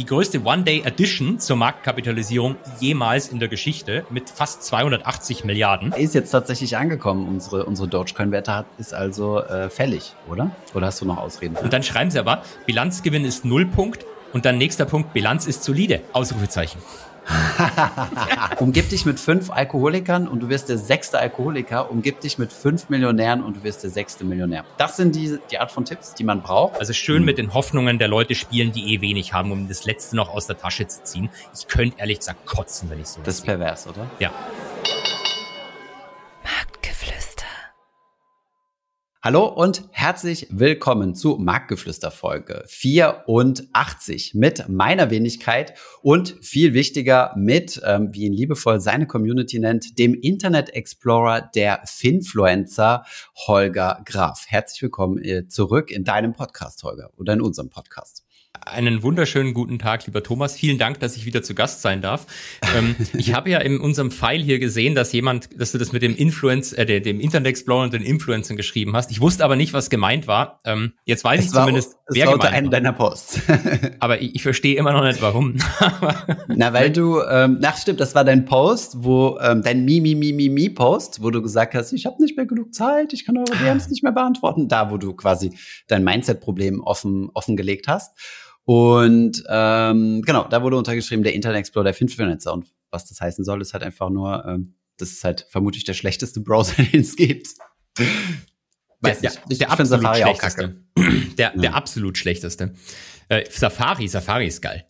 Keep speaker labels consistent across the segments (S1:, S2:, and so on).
S1: die größte One-Day-Addition zur Marktkapitalisierung jemals in der Geschichte mit fast 280 Milliarden.
S2: Ist jetzt tatsächlich angekommen, unsere, unsere Dogecoin-Wette ist also äh, fällig, oder? Oder hast du noch Ausreden?
S1: Und dann schreiben sie aber, Bilanzgewinn ist Nullpunkt und dann nächster Punkt, Bilanz ist solide. Ausrufezeichen.
S2: umgib dich mit fünf Alkoholikern und du wirst der sechste Alkoholiker. Umgib dich mit fünf Millionären und du wirst der sechste Millionär. Das sind die, die Art von Tipps, die man braucht.
S1: Also schön mit den Hoffnungen der Leute spielen, die eh wenig haben, um das Letzte noch aus der Tasche zu ziehen. Ich könnte ehrlich gesagt kotzen, wenn ich so
S2: Das ist pervers, oder?
S1: Ja.
S2: Hallo und herzlich willkommen zu Marktgeflüster Folge 84 mit meiner Wenigkeit und viel wichtiger mit, ähm, wie ihn liebevoll seine Community nennt, dem Internet Explorer der Finfluencer Holger Graf. Herzlich willkommen äh, zurück in deinem Podcast, Holger, oder in unserem Podcast.
S1: Einen wunderschönen guten Tag, lieber Thomas. Vielen Dank, dass ich wieder zu Gast sein darf. Ähm, ich habe ja in unserem File hier gesehen, dass jemand, dass du das mit dem Influence, äh, dem Internet Explorer und den Influencern geschrieben hast. Ich wusste aber nicht, was gemeint war. Ähm, jetzt weiß es ich war, zumindest,
S2: es wer war gemeint einen deiner Posts.
S1: aber ich, ich verstehe immer noch nicht, warum.
S2: Na, weil du, ähm, na stimmt, das war dein Post, wo ähm, dein Mi Mi Mi Mi Mi Post, wo du gesagt hast, ich habe nicht mehr genug Zeit, ich kann eure DMs nicht mehr beantworten. Da, wo du quasi dein Mindset-Problem offen offengelegt hast. Und ähm, genau, da wurde untergeschrieben, der Internet Explorer der Finfluencer. Und was das heißen soll, ist halt einfach nur, ähm, das ist halt vermutlich der schlechteste Browser, den es gibt.
S1: Weiß der, nicht. Ich, der, ich Safari auch kacke. Der, der ja. absolut schlechteste. Äh, Safari, Safari ist geil.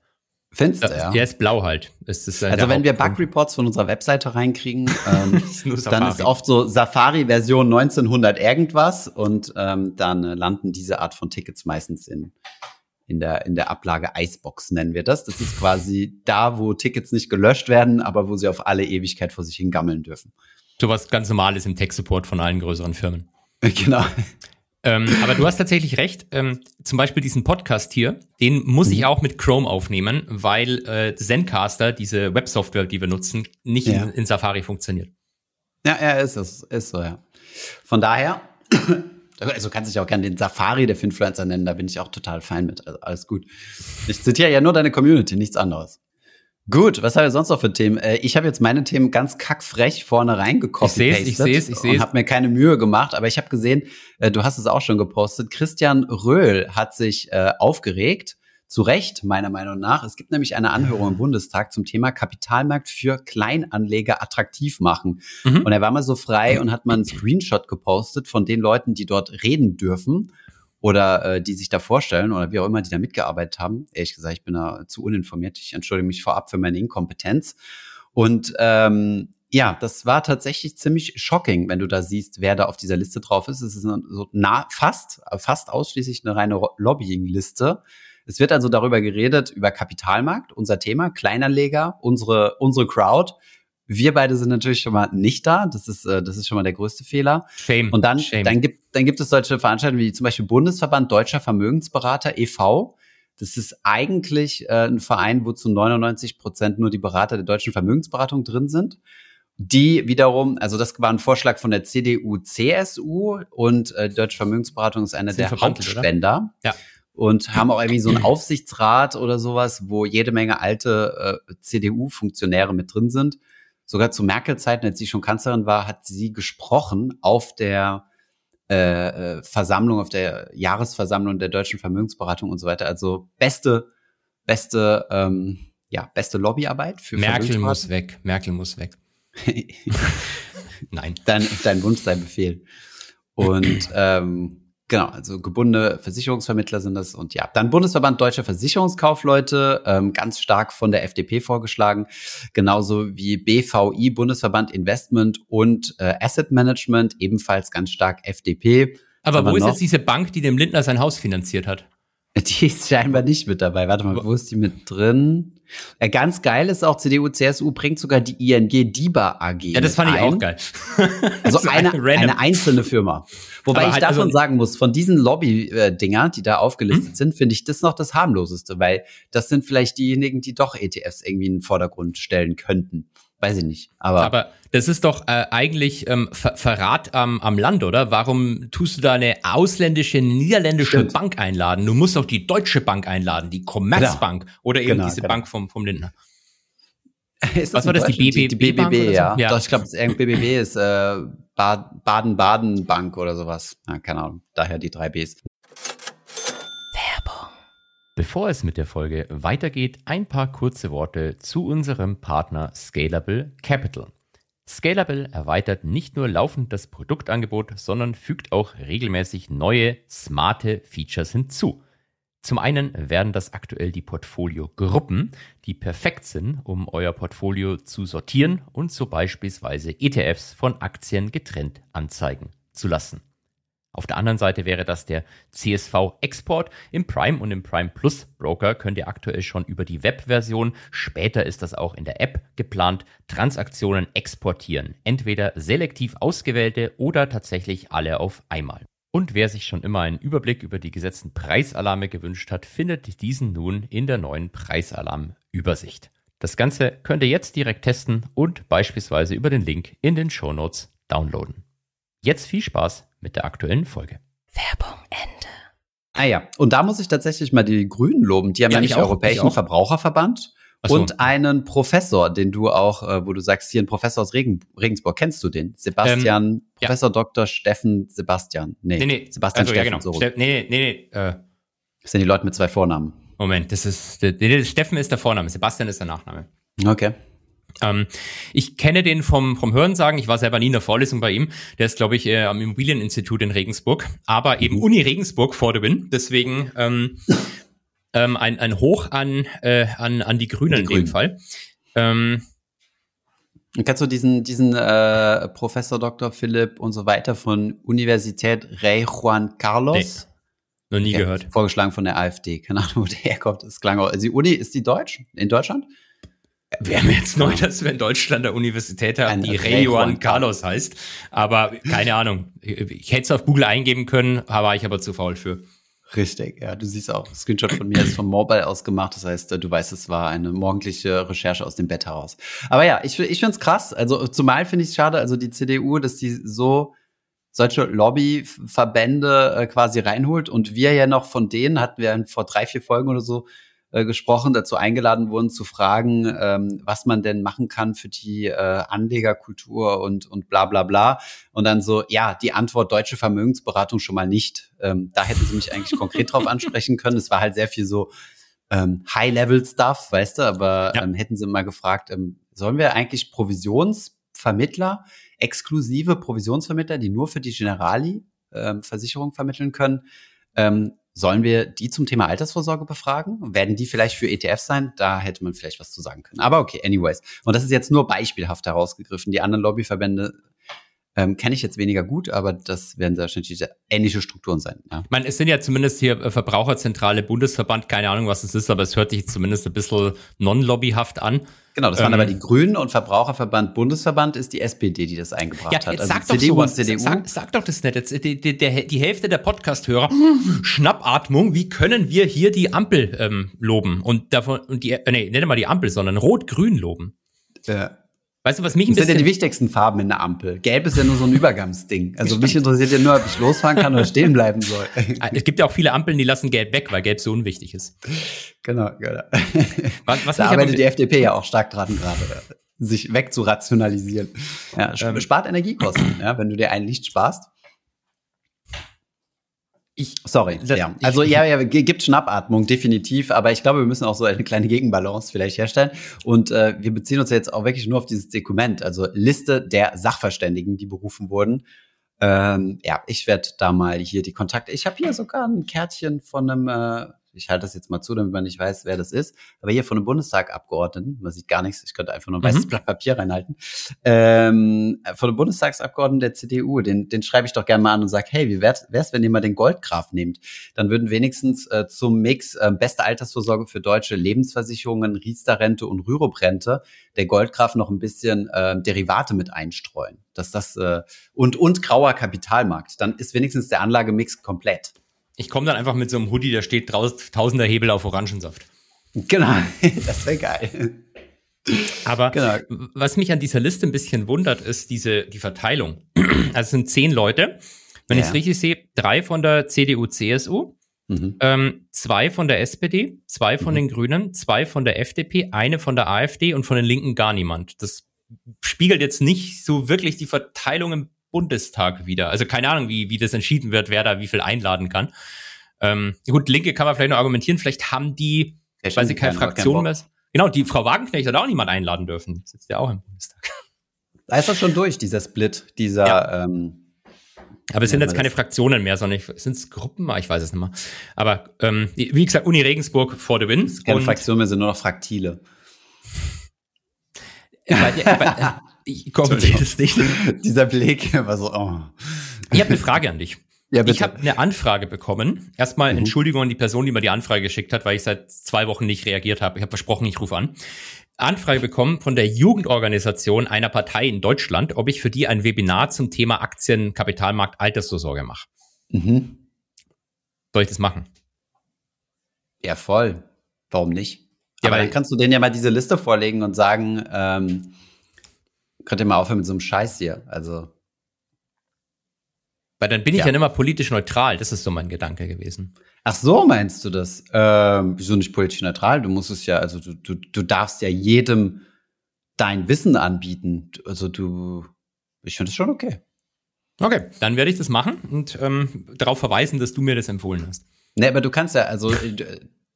S2: Findest du, ja?
S1: Der ist blau halt. Ist
S2: das, äh, also wenn wir Bug-Reports von unserer Webseite reinkriegen, ähm, ist dann ist oft so Safari-Version 1900 irgendwas und ähm, dann äh, landen diese Art von Tickets meistens in in der, in der Ablage Icebox nennen wir das. Das ist quasi da, wo Tickets nicht gelöscht werden, aber wo sie auf alle Ewigkeit vor sich hin gammeln dürfen.
S1: So was ganz Normales im Tech-Support von allen größeren Firmen.
S2: Genau.
S1: Ähm, aber du hast tatsächlich recht. Ähm, zum Beispiel diesen Podcast hier, den muss mhm. ich auch mit Chrome aufnehmen, weil äh, Zencaster, diese Websoftware, die wir nutzen, nicht ja. in, in, Safari funktioniert.
S2: Ja, ja, ist es, ist so, ja. Von daher also kannst dich auch gerne den Safari der Finfluencer nennen, da bin ich auch total fein mit. Also alles gut. Ich zitiere ja nur deine Community, nichts anderes. Gut, was haben wir sonst noch für Themen? Äh, ich habe jetzt meine Themen ganz kackfrech vorne reingekoppelt.
S1: Ich sehe es, ich sehe es, ich sehe es.
S2: Und habe mir keine Mühe gemacht, aber ich habe gesehen, äh, du hast es auch schon gepostet. Christian Röhl hat sich äh, aufgeregt zu Recht, meiner Meinung nach. Es gibt nämlich eine Anhörung im Bundestag zum Thema Kapitalmarkt für Kleinanleger attraktiv machen. Mhm. Und er war mal so frei und hat mal einen Screenshot gepostet von den Leuten, die dort reden dürfen oder äh, die sich da vorstellen oder wie auch immer, die da mitgearbeitet haben. Ehrlich gesagt, ich bin da zu uninformiert. Ich entschuldige mich vorab für meine Inkompetenz. Und ähm, ja, das war tatsächlich ziemlich shocking, wenn du da siehst, wer da auf dieser Liste drauf ist. Es ist so nah, fast, fast ausschließlich eine reine Lobbying-Liste. Es wird also darüber geredet, über Kapitalmarkt, unser Thema, Kleinanleger, unsere, unsere Crowd. Wir beide sind natürlich schon mal nicht da. Das ist, äh, das ist schon mal der größte Fehler.
S1: Shame.
S2: Und dann,
S1: Shame.
S2: dann gibt, dann gibt es solche Veranstaltungen wie zum Beispiel Bundesverband Deutscher Vermögensberater e.V. Das ist eigentlich äh, ein Verein, wo zu 99 Prozent nur die Berater der deutschen Vermögensberatung drin sind. Die wiederum, also das war ein Vorschlag von der CDU, CSU und äh, Deutsche Vermögensberatung ist einer der Hauptspender.
S1: Ja
S2: und haben auch irgendwie so einen Aufsichtsrat oder sowas, wo jede Menge alte äh, CDU-Funktionäre mit drin sind. Sogar zu Merkel-Zeiten, als sie schon Kanzlerin war, hat sie gesprochen auf der äh, äh, Versammlung, auf der Jahresversammlung der deutschen Vermögensberatung und so weiter. Also beste, beste, ähm, ja, beste Lobbyarbeit für
S1: Merkel muss weg. Merkel muss weg.
S2: Nein. Dein, dein Wunsch, dein Befehl. Und ähm, Genau, also gebundene Versicherungsvermittler sind das. Und ja, dann Bundesverband Deutscher Versicherungskaufleute, ähm, ganz stark von der FDP vorgeschlagen. Genauso wie BVI, Bundesverband Investment und äh, Asset Management, ebenfalls ganz stark FDP.
S1: Aber wo ist jetzt diese Bank, die dem Lindner sein Haus finanziert hat?
S2: Die ist scheinbar nicht mit dabei. Warte mal, wo ist die mit drin? Ja, ganz geil ist auch CDU, CSU bringt sogar die ING DIBA AG.
S1: Ja, das fand ich auch geil.
S2: Also eine, eine einzelne Firma. Wobei Aber ich halt davon also sagen muss, von diesen Lobby-Dinger, die da aufgelistet hm? sind, finde ich das noch das harmloseste, weil das sind vielleicht diejenigen, die doch ETFs irgendwie in den Vordergrund stellen könnten. Weiß ich nicht. Aber,
S1: aber das ist doch äh, eigentlich ähm, Ver Verrat am, am Land, oder? Warum tust du da eine ausländische, niederländische Stimmt. Bank einladen? Du musst doch die Deutsche Bank einladen, die Commerzbank genau. oder eben genau, diese genau. Bank vom, vom Lindner.
S2: Was war das, die BBB? Die, die BBB, ja. So? ja. Doch, ich glaube, BBB ist äh, Baden-Baden-Bank oder sowas. Ja, keine Ahnung, daher die drei Bs.
S1: Bevor es mit der Folge weitergeht, ein paar kurze Worte zu unserem Partner Scalable Capital. Scalable erweitert nicht nur laufend das Produktangebot, sondern fügt auch regelmäßig neue, smarte Features hinzu. Zum einen werden das aktuell die Portfolio-Gruppen, die perfekt sind, um euer Portfolio zu sortieren und so beispielsweise ETFs von Aktien getrennt anzeigen zu lassen. Auf der anderen Seite wäre das der CSV Export. Im Prime und im Prime Plus Broker könnt ihr aktuell schon über die Webversion, später ist das auch in der App geplant, Transaktionen exportieren. Entweder selektiv ausgewählte oder tatsächlich alle auf einmal. Und wer sich schon immer einen Überblick über die gesetzten Preisalarme gewünscht hat, findet diesen nun in der neuen Preisalarm-Übersicht. Das Ganze könnt ihr jetzt direkt testen und beispielsweise über den Link in den Show Notes downloaden. Jetzt viel Spaß mit der aktuellen Folge. Werbung
S2: Ende. Ah ja, und da muss ich tatsächlich mal die Grünen loben. Die haben ja, nämlich auch, Europäischen Verbraucherverband so. und einen Professor, den du auch, äh, wo du sagst, hier ein Professor aus Regen, Regensburg, kennst du den? Sebastian, ähm, Professor ja. Dr. Steffen Sebastian.
S1: Nee, nee, nee. Sebastian also, Steffen. Ja, genau. So. Ste nee, nee, nee. Äh.
S2: Das sind die Leute mit zwei Vornamen.
S1: Moment, das ist, nee, nee, Steffen ist der Vorname, Sebastian ist der Nachname.
S2: Okay.
S1: Ähm, ich kenne den vom, vom Hörensagen, ich war selber nie in der Vorlesung bei ihm. Der ist, glaube ich, äh, am Immobilieninstitut in Regensburg, aber eben mhm. Uni Regensburg vor der Win. Deswegen ähm, ähm, ein, ein Hoch an, äh, an, an die Grünen die in Grünen. dem Fall. Ähm,
S2: und kennst du diesen, diesen äh, Professor Dr. Philipp und so weiter von Universität Rey Juan Carlos?
S1: Nee, noch nie ja, gehört.
S2: Vorgeschlagen von der AfD. Keine Ahnung, wo der herkommt. Das klang auch. Also die Uni, ist die deutsch? In Deutschland?
S1: Wäre mir jetzt neu, dass wir in Deutschland eine Universität haben, die Rey Juan Carlos heißt. Aber keine Ahnung. Ich hätte es auf Google eingeben können, war ich aber zu faul für.
S2: Richtig, ja. Du siehst auch, Screenshot von mir ist vom Mobile aus gemacht. Das heißt, du weißt, es war eine morgendliche Recherche aus dem Bett heraus. Aber ja, ich, ich finde es krass. Also zumal finde ich es schade, also die CDU, dass die so solche Lobbyverbände äh, quasi reinholt. Und wir ja noch von denen hatten wir vor drei, vier Folgen oder so äh, gesprochen, dazu eingeladen wurden zu fragen, ähm, was man denn machen kann für die äh, Anlegerkultur und, und bla bla bla. Und dann so, ja, die Antwort deutsche Vermögensberatung schon mal nicht. Ähm, da hätten sie mich eigentlich konkret drauf ansprechen können. Es war halt sehr viel so ähm, High-Level-Stuff, weißt du, aber ja. ähm, hätten sie mal gefragt, ähm, sollen wir eigentlich Provisionsvermittler, exklusive Provisionsvermittler, die nur für die Generali ähm, Versicherung vermitteln können, ähm, Sollen wir die zum Thema Altersvorsorge befragen? Werden die vielleicht für ETFs sein? Da hätte man vielleicht was zu sagen können. Aber okay, anyways. Und das ist jetzt nur beispielhaft herausgegriffen. Die anderen Lobbyverbände ähm, kenne ich jetzt weniger gut, aber das werden wahrscheinlich ähnliche Strukturen sein. Ja.
S1: Ich meine, es sind ja zumindest hier äh, Verbraucherzentrale, Bundesverband, keine Ahnung, was es ist, aber es hört sich zumindest ein bisschen non-lobbyhaft an.
S2: Genau, das waren ähm, aber die Grünen und Verbraucherverband Bundesverband ist die SPD, die das eingebracht ja, hat.
S1: Also sag CDU doch sowas, CDU. Sag, sag, doch das nicht. Jetzt, die, die, die, Hälfte der Podcast-Hörer, Schnappatmung, wie können wir hier die Ampel ähm, loben? Und davon, und die, äh, nee, nicht mal die Ampel, sondern Rot-Grün loben.
S2: Ja. Weißt du, was mich ein das bisschen. Das sind ja die wichtigsten Farben in der Ampel. Gelb ist ja nur so ein Übergangsding. Also mich interessiert ja nur, ob ich losfahren kann oder stehen bleiben soll.
S1: Es gibt ja auch viele Ampeln, die lassen Gelb weg, weil Gelb so unwichtig ist.
S2: Genau, genau. Was, was da arbeitet die FDP ja auch stark dran gerade, sich wegzurationalisieren. Ja, ähm, spart Energiekosten, ja, wenn du dir ein Licht sparst. Ich, Sorry, ja. Also ja, ja, gibt Schnappatmung, definitiv, aber ich glaube, wir müssen auch so eine kleine Gegenbalance vielleicht herstellen. Und äh, wir beziehen uns jetzt auch wirklich nur auf dieses Dokument, also Liste der Sachverständigen, die berufen wurden. Ähm, ja, ich werde da mal hier die Kontakte. Ich habe hier sogar ein Kärtchen von einem äh, ich halte das jetzt mal zu, damit man nicht weiß, wer das ist. Aber hier von einem Bundestagabgeordneten, man sieht gar nichts, ich könnte einfach nur ein weißes mhm. Blatt Papier reinhalten, ähm, von einem Bundestagsabgeordneten der CDU, den, den schreibe ich doch gerne mal an und sage, hey, wie wär's, wär's, wenn ihr mal den Goldgraf nehmt? Dann würden wenigstens äh, zum Mix äh, beste Altersvorsorge für deutsche Lebensversicherungen, Riester-Rente und Rürup-Rente der Goldgraf noch ein bisschen äh, Derivate mit einstreuen. Dass das äh, und und grauer Kapitalmarkt, dann ist wenigstens der Anlagemix komplett.
S1: Ich komme dann einfach mit so einem Hoodie, da steht draußen tausender Hebel auf Orangensaft.
S2: Genau, das wäre geil.
S1: Aber genau. was mich an dieser Liste ein bisschen wundert, ist diese, die Verteilung. Also es sind zehn Leute. Wenn ja. ich es richtig sehe, drei von der CDU, CSU, mhm. ähm, zwei von der SPD, zwei von mhm. den Grünen, zwei von der FDP, eine von der AfD und von den Linken gar niemand. Das spiegelt jetzt nicht so wirklich die Verteilung im Bundestag wieder. Also keine Ahnung, wie, wie das entschieden wird, wer da wie viel einladen kann. Ähm, gut, Linke kann man vielleicht noch argumentieren, vielleicht haben die, ja, weil sie keine Fraktion mehr Genau, die Frau Wagenknecht hat auch niemand einladen dürfen. Sitzt ja auch im Bundestag.
S2: Da ist das schon durch, dieser Split, dieser. Ja. Ähm,
S1: aber es sind jetzt keine Fraktionen mehr, sondern sind es Gruppen? Ich weiß es nicht mehr. Aber ähm, wie gesagt, Uni Regensburg for the win.
S2: Keine Fraktionen mehr, sind nur noch Fraktile.
S1: ich kommentiere das nicht.
S2: Dieser Blick war so, oh.
S1: Ich habe eine Frage an dich. Ja, bitte. Ich habe eine Anfrage bekommen. Erstmal mhm. Entschuldigung an die Person, die mir die Anfrage geschickt hat, weil ich seit zwei Wochen nicht reagiert habe. Ich habe versprochen, ich rufe an. Anfrage bekommen von der Jugendorganisation einer Partei in Deutschland, ob ich für die ein Webinar zum Thema Aktien, Kapitalmarkt, Altersvorsorge mache. Mhm. Soll ich das machen?
S2: Ja, voll. Warum nicht? Ja, Aber dann kannst du denen ja mal diese Liste vorlegen und sagen, ähm, könnt ihr mal aufhören mit so einem Scheiß hier. Also
S1: weil dann bin ich ja. ja immer politisch neutral. Das ist so mein Gedanke gewesen.
S2: Ach so, meinst du das? Ähm, wieso nicht politisch neutral? Du musst es ja, also du, du, du darfst ja jedem dein Wissen anbieten. Also du, ich finde es schon okay.
S1: Okay, dann werde ich das machen und ähm, darauf verweisen, dass du mir das empfohlen hast.
S2: Nee, aber du kannst ja, also,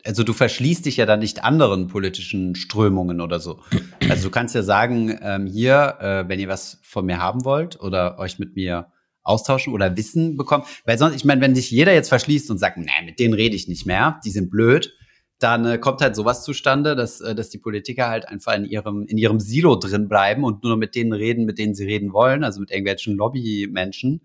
S2: also du verschließt dich ja dann nicht anderen politischen Strömungen oder so. Also du kannst ja sagen, ähm, hier, äh, wenn ihr was von mir haben wollt oder euch mit mir austauschen oder Wissen bekommen. Weil sonst, ich meine, wenn sich jeder jetzt verschließt und sagt, nee, mit denen rede ich nicht mehr, die sind blöd, dann äh, kommt halt sowas zustande, dass, äh, dass die Politiker halt einfach in ihrem, in ihrem Silo drin bleiben und nur mit denen reden, mit denen sie reden wollen, also mit irgendwelchen Lobbymenschen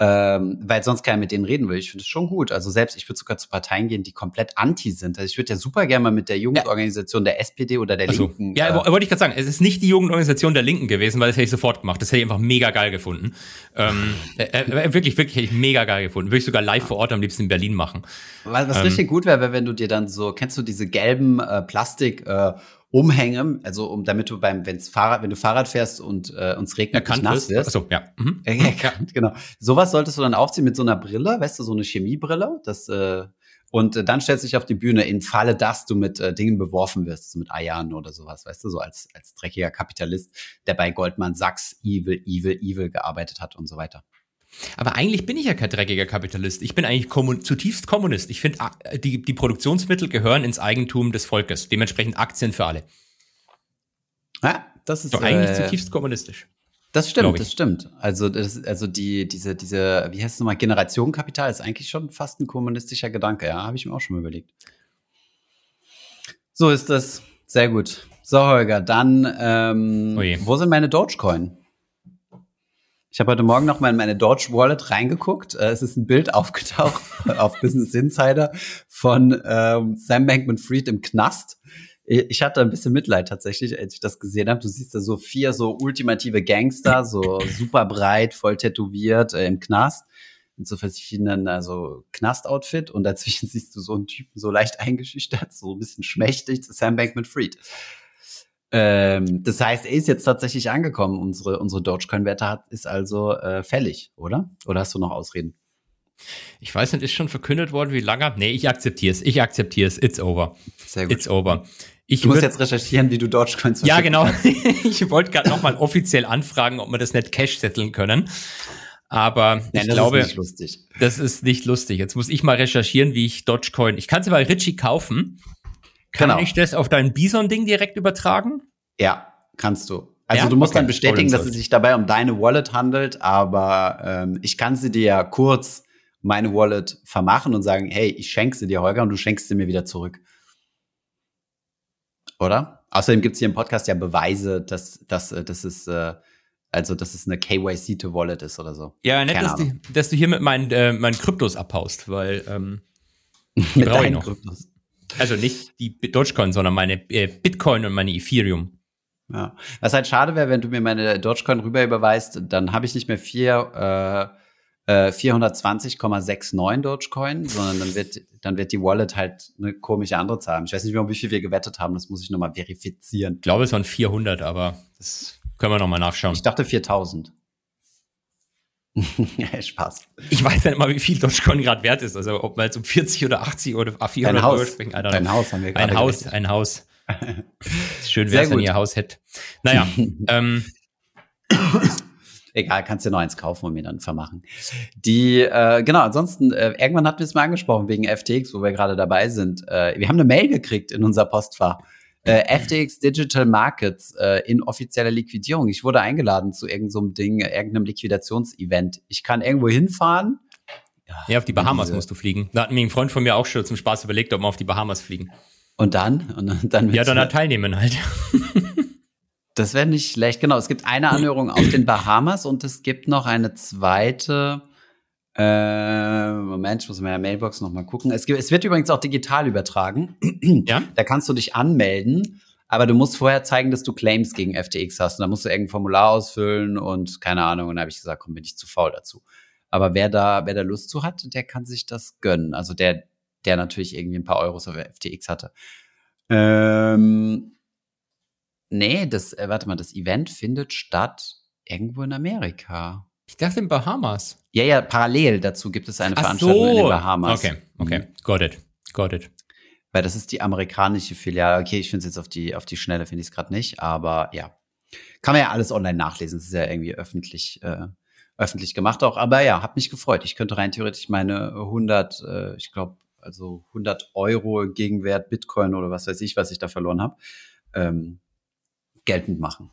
S2: ähm, weil sonst keiner mit denen reden will. Ich finde es schon gut. Also selbst, ich würde sogar zu Parteien gehen, die komplett anti sind. Also ich würde ja super gerne mal mit der Jugendorganisation der SPD oder der also, Linken.
S1: Ja, äh, wollte ich gerade sagen, es ist nicht die Jugendorganisation der Linken gewesen, weil das hätte ich sofort gemacht. Das hätte ich einfach mega geil gefunden. Ähm, äh, äh, wirklich, wirklich hätte ich mega geil gefunden. Würde ich sogar live vor Ort am liebsten in Berlin machen.
S2: Was, was ähm, richtig gut wäre, wenn du dir dann so, kennst du diese gelben äh, Plastik äh, Umhänge, also um damit du beim wenn's Fahrrad, wenn du Fahrrad fährst und äh, uns regnet
S1: Erkannt nass wirst.
S2: Achso, ja. Mhm. Erkannt, genau. Sowas solltest du dann aufziehen mit so einer Brille, weißt du, so eine Chemiebrille, das äh, und äh, dann stellst du dich auf die Bühne in Falle, dass du mit äh, Dingen beworfen wirst, so mit Eiern oder sowas, weißt du, so als als dreckiger Kapitalist, der bei Goldman Sachs evil evil evil gearbeitet hat und so weiter.
S1: Aber eigentlich bin ich ja kein dreckiger Kapitalist. Ich bin eigentlich kommun zutiefst Kommunist. Ich finde, die, die Produktionsmittel gehören ins Eigentum des Volkes. Dementsprechend Aktien für alle.
S2: Ja, das ist
S1: doch eigentlich äh, zutiefst kommunistisch.
S2: Das stimmt, das stimmt. Also, das, also die, diese, diese, wie heißt es nochmal, Generationenkapital ist eigentlich schon fast ein kommunistischer Gedanke. Ja, habe ich mir auch schon mal überlegt. So ist das. Sehr gut. So, Holger, dann, ähm, wo sind meine Dogecoin? Ich habe heute Morgen noch mal in meine Dodge Wallet reingeguckt. Äh, es ist ein Bild aufgetaucht auf Business Insider von ähm, Sam Bankman-Fried im Knast. Ich hatte ein bisschen Mitleid tatsächlich, als ich das gesehen habe. Du siehst da so vier so ultimative Gangster, so super breit, voll tätowiert äh, im Knast mit so verschiedenen, also Knast-Outfit und dazwischen siehst du so einen Typen so leicht eingeschüchtert, so ein bisschen schmächtig, Sam Bankman-Fried. Ähm, das heißt, er ist jetzt tatsächlich angekommen. Unsere, unsere Dogecoin-Wette hat, ist also äh, fällig, oder? Oder hast du noch Ausreden?
S1: Ich weiß nicht, ist schon verkündet worden, wie lange? Nee, ich akzeptiere es. Ich akzeptiere es. It's over. Sehr gut. It's over.
S2: Ich du musst jetzt recherchieren, wie du Dogecoins
S1: Ja, genau. ich wollte gerade nochmal offiziell anfragen, ob wir das nicht cash setteln können. Aber Nein, ich
S2: das
S1: glaube,
S2: ist nicht lustig.
S1: das ist nicht lustig. Jetzt muss ich mal recherchieren, wie ich Dogecoin. Ich kann sie bei Richie kaufen. Kann genau. ich das auf dein Bison-Ding direkt übertragen?
S2: Ja, kannst du. Also ja? du musst okay. dann bestätigen, dass es sich dabei um deine Wallet handelt, aber ähm, ich kann sie dir ja kurz meine Wallet vermachen und sagen, hey, ich schenke sie dir, Holger, und du schenkst sie mir wieder zurück. Oder? Außerdem gibt es hier im Podcast ja Beweise, dass, dass, äh, dass es äh, also dass es eine KYC-to-Wallet ist oder so.
S1: Ja, nett, dass du, dass du hier mit meinen, äh, meinen Kryptos abhaust, weil ähm,
S2: die brauche ich noch. Kryptos.
S1: Also nicht die Dogecoin, sondern meine äh, Bitcoin und meine Ethereum.
S2: Ja. Was halt schade wäre, wenn du mir meine Dogecoin rüber überweist, dann habe ich nicht mehr vier äh, 420,69 Dogecoin, sondern dann wird, dann wird die Wallet halt eine komische andere Zahl haben. Ich weiß nicht mehr, wie viel wir gewettet haben, das muss ich nochmal verifizieren.
S1: Ich glaube, es waren 400, aber das können wir nochmal nachschauen.
S2: Ich dachte 4000. ja, Spaß.
S1: Ich weiß ja immer, wie viel Dogecoin gerade wert ist. Also ob man jetzt um 40 oder 80 oder 400
S2: ein Haus.
S1: Euro sprechen.
S2: Ein Haus haben wir gerade
S1: Ein Haus, ein Haus. Schön wäre es, wenn ihr Haus hättet. Naja, ähm,
S2: Egal, kannst dir noch eins kaufen und mir dann vermachen. Die, äh, genau, ansonsten, äh, irgendwann hatten wir es mal angesprochen wegen FTX, wo wir gerade dabei sind. Äh, wir haben eine Mail gekriegt in unser Postfach. Äh, FTX Digital Markets äh, in offizieller Liquidierung. Ich wurde eingeladen zu irgendeinem so Ding, irgendeinem Liquidationsevent. Ich kann irgendwo hinfahren.
S1: Ja, ja auf die Bahamas diese. musst du fliegen. Da hat mir ein Freund von mir auch schon zum Spaß überlegt, ob wir auf die Bahamas fliegen.
S2: Und dann? Und dann
S1: ja, dann halt teilnehmen halt.
S2: Das wäre nicht schlecht. Genau, es gibt eine Anhörung auf den Bahamas und es gibt noch eine zweite. Äh, Moment, ich muss in meiner Mailbox noch mal gucken. Es, gibt, es wird übrigens auch digital übertragen. Ja. Da kannst du dich anmelden, aber du musst vorher zeigen, dass du Claims gegen FTX hast. Und da musst du irgendein Formular ausfüllen und keine Ahnung. Und da habe ich gesagt, komm, bin ich zu faul dazu. Aber wer da, wer da Lust zu hat, der kann sich das gönnen. Also der, der natürlich irgendwie ein paar Euros auf FTX hatte. Ähm, Nee, das, äh, warte mal, das Event findet statt irgendwo in Amerika.
S1: Ich dachte in Bahamas.
S2: Ja, ja, parallel dazu gibt es eine Ach Veranstaltung so. in den Bahamas.
S1: Okay, okay, mhm. got it, got it.
S2: Weil das ist die amerikanische Filiale. Okay, ich finde es jetzt auf die, auf die Schnelle, finde ich es gerade nicht, aber ja. Kann man ja alles online nachlesen. Es ist ja irgendwie öffentlich, äh, öffentlich gemacht auch. Aber ja, hat mich gefreut. Ich könnte rein theoretisch meine 100, äh, ich glaube, also 100 Euro Gegenwert Bitcoin oder was weiß ich, was ich da verloren habe, ähm, geltend machen.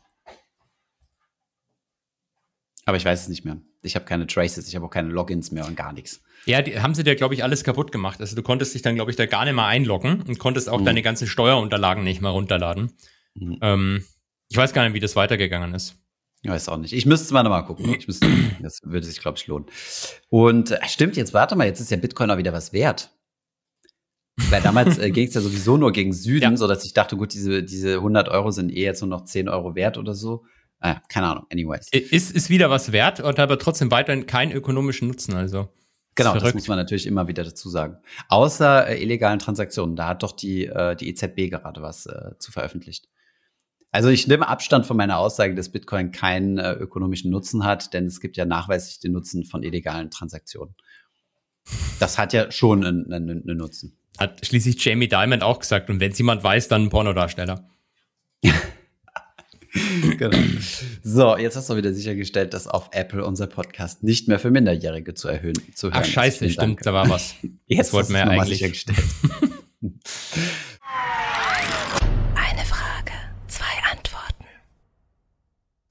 S2: Aber ich weiß es nicht mehr. Ich habe keine Traces, ich habe auch keine Logins mehr und gar nichts.
S1: Ja, die haben sie dir, glaube ich, alles kaputt gemacht. Also du konntest dich dann, glaube ich, da gar nicht mehr einloggen und konntest auch mhm. deine ganzen Steuerunterlagen nicht mehr runterladen. Mhm. Ähm, ich weiß gar nicht, wie das weitergegangen ist.
S2: Ich weiß auch nicht. Ich müsste es mal nochmal gucken. Ich müsste, das würde sich, glaube ich, lohnen. Und äh, stimmt, jetzt warte mal, jetzt ist ja Bitcoin auch wieder was wert. Weil damals äh, ging es ja sowieso nur gegen Süden, ja. so dass ich dachte, gut, diese, diese 100 Euro sind eh jetzt nur noch 10 Euro wert oder so. Ah, keine Ahnung, anyways.
S1: Ist, ist wieder was wert und aber trotzdem weiterhin keinen ökonomischen Nutzen, also.
S2: Genau, das muss man natürlich immer wieder dazu sagen. Außer äh, illegalen Transaktionen, da hat doch die, äh, die EZB gerade was äh, zu veröffentlicht. Also ich nehme Abstand von meiner Aussage, dass Bitcoin keinen äh, ökonomischen Nutzen hat, denn es gibt ja nachweislich den Nutzen von illegalen Transaktionen. Das hat ja schon einen, einen, einen Nutzen.
S1: Hat schließlich Jamie Diamond auch gesagt. Und wenn es jemand weiß, dann ein Pornodarsteller.
S2: genau. So, jetzt hast du wieder sichergestellt, dass auf Apple unser Podcast nicht mehr für Minderjährige zu erhöhen zu
S1: hören Ach scheiße, stimmt, Dank. da war was.
S2: Jetzt das wollten wir eigentlich. Sichergestellt.
S3: Eine Frage, zwei Antworten.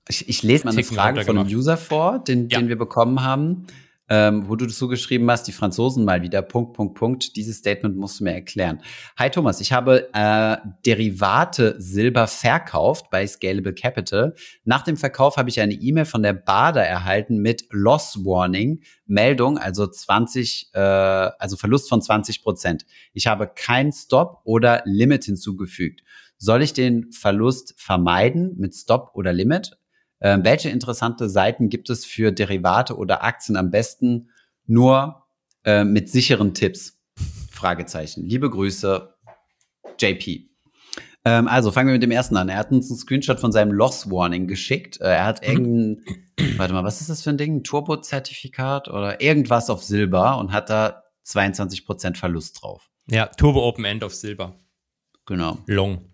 S2: Ich, ich lese mal eine Frage von einem User vor, den, ja. den wir bekommen haben ähm, wo du das so geschrieben hast, die Franzosen mal wieder, Punkt, Punkt, Punkt. Dieses Statement musst du mir erklären. Hi Thomas, ich habe äh, Derivate Silber verkauft bei Scalable Capital. Nach dem Verkauf habe ich eine E-Mail von der Bader erhalten mit Loss Warning, Meldung, also 20, äh, also Verlust von 20 Prozent. Ich habe kein Stop oder Limit hinzugefügt. Soll ich den Verlust vermeiden mit Stop oder Limit? Äh, welche interessante Seiten gibt es für Derivate oder Aktien am besten nur äh, mit sicheren Tipps? Fragezeichen. Liebe Grüße, JP. Ähm, also fangen wir mit dem ersten an. Er hat uns einen Screenshot von seinem Loss Warning geschickt. Äh, er hat irgendein, warte mal, was ist das für ein Ding? Ein Turbo-Zertifikat oder irgendwas auf Silber und hat da 22% Verlust drauf.
S1: Ja, Turbo Open End auf Silber.
S2: Genau.
S1: Long.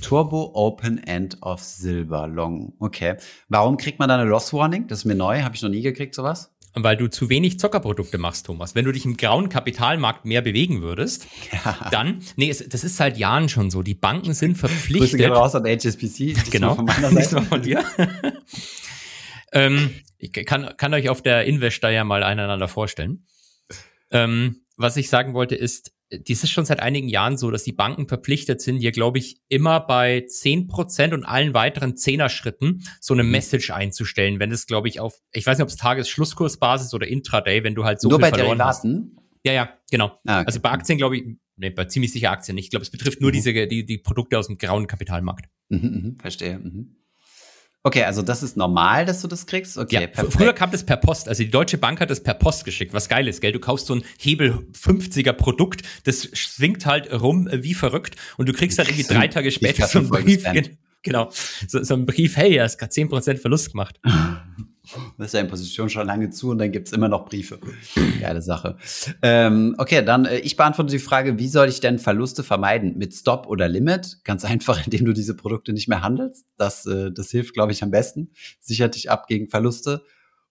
S2: Turbo Open End of Silver Long. Okay. Warum kriegt man da eine Loss Warning? Das ist mir neu. Habe ich noch nie gekriegt, sowas.
S1: Weil du zu wenig Zockerprodukte machst, Thomas. Wenn du dich im grauen Kapitalmarkt mehr bewegen würdest, ja. dann, nee, es, das ist seit Jahren schon so. Die Banken sind verpflichtet. Grüße
S2: raus an HSBC.
S1: Genau. Von meiner Seite. von dir. ähm, ich kann, kann euch auf der Investor ja mal einander vorstellen. Ähm, was ich sagen wollte ist, dies ist schon seit einigen Jahren so, dass die Banken verpflichtet sind, hier glaube ich immer bei zehn Prozent und allen weiteren Zehner-Schritten so eine mhm. Message einzustellen, wenn es glaube ich auf, ich weiß nicht, ob es Tagesschlusskursbasis oder Intraday, wenn du halt so
S2: Nur viel bei verloren Derivaten?
S1: hast. Ja, ja, genau. Ah, okay. Also bei Aktien glaube ich, nee, bei ziemlich sicher Aktien nicht. Ich glaube, es betrifft nur mhm. diese, die, die Produkte aus dem grauen Kapitalmarkt.
S2: Mhm, mh, verstehe. Mhm. Okay, also das ist normal, dass du das kriegst? Okay,
S1: ja,
S2: perfekt.
S1: früher kam das per Post. Also die Deutsche Bank hat das per Post geschickt. Was geil ist, gell? Du kaufst so ein Hebel 50er Produkt, das schwingt halt rum wie verrückt und du kriegst dann irgendwie drei Tage später so einen Brief. Genau, so, so ein Brief, hey, er hast gerade 10% Verlust gemacht.
S2: Ja in Position schon lange zu und dann gibt's immer noch Briefe. Geile Sache. Ähm, okay, dann äh, ich beantworte die Frage, wie soll ich denn Verluste vermeiden? Mit Stop oder Limit? Ganz einfach, indem du diese Produkte nicht mehr handelst. Das, äh, das hilft, glaube ich, am besten. Sichert dich ab gegen Verluste.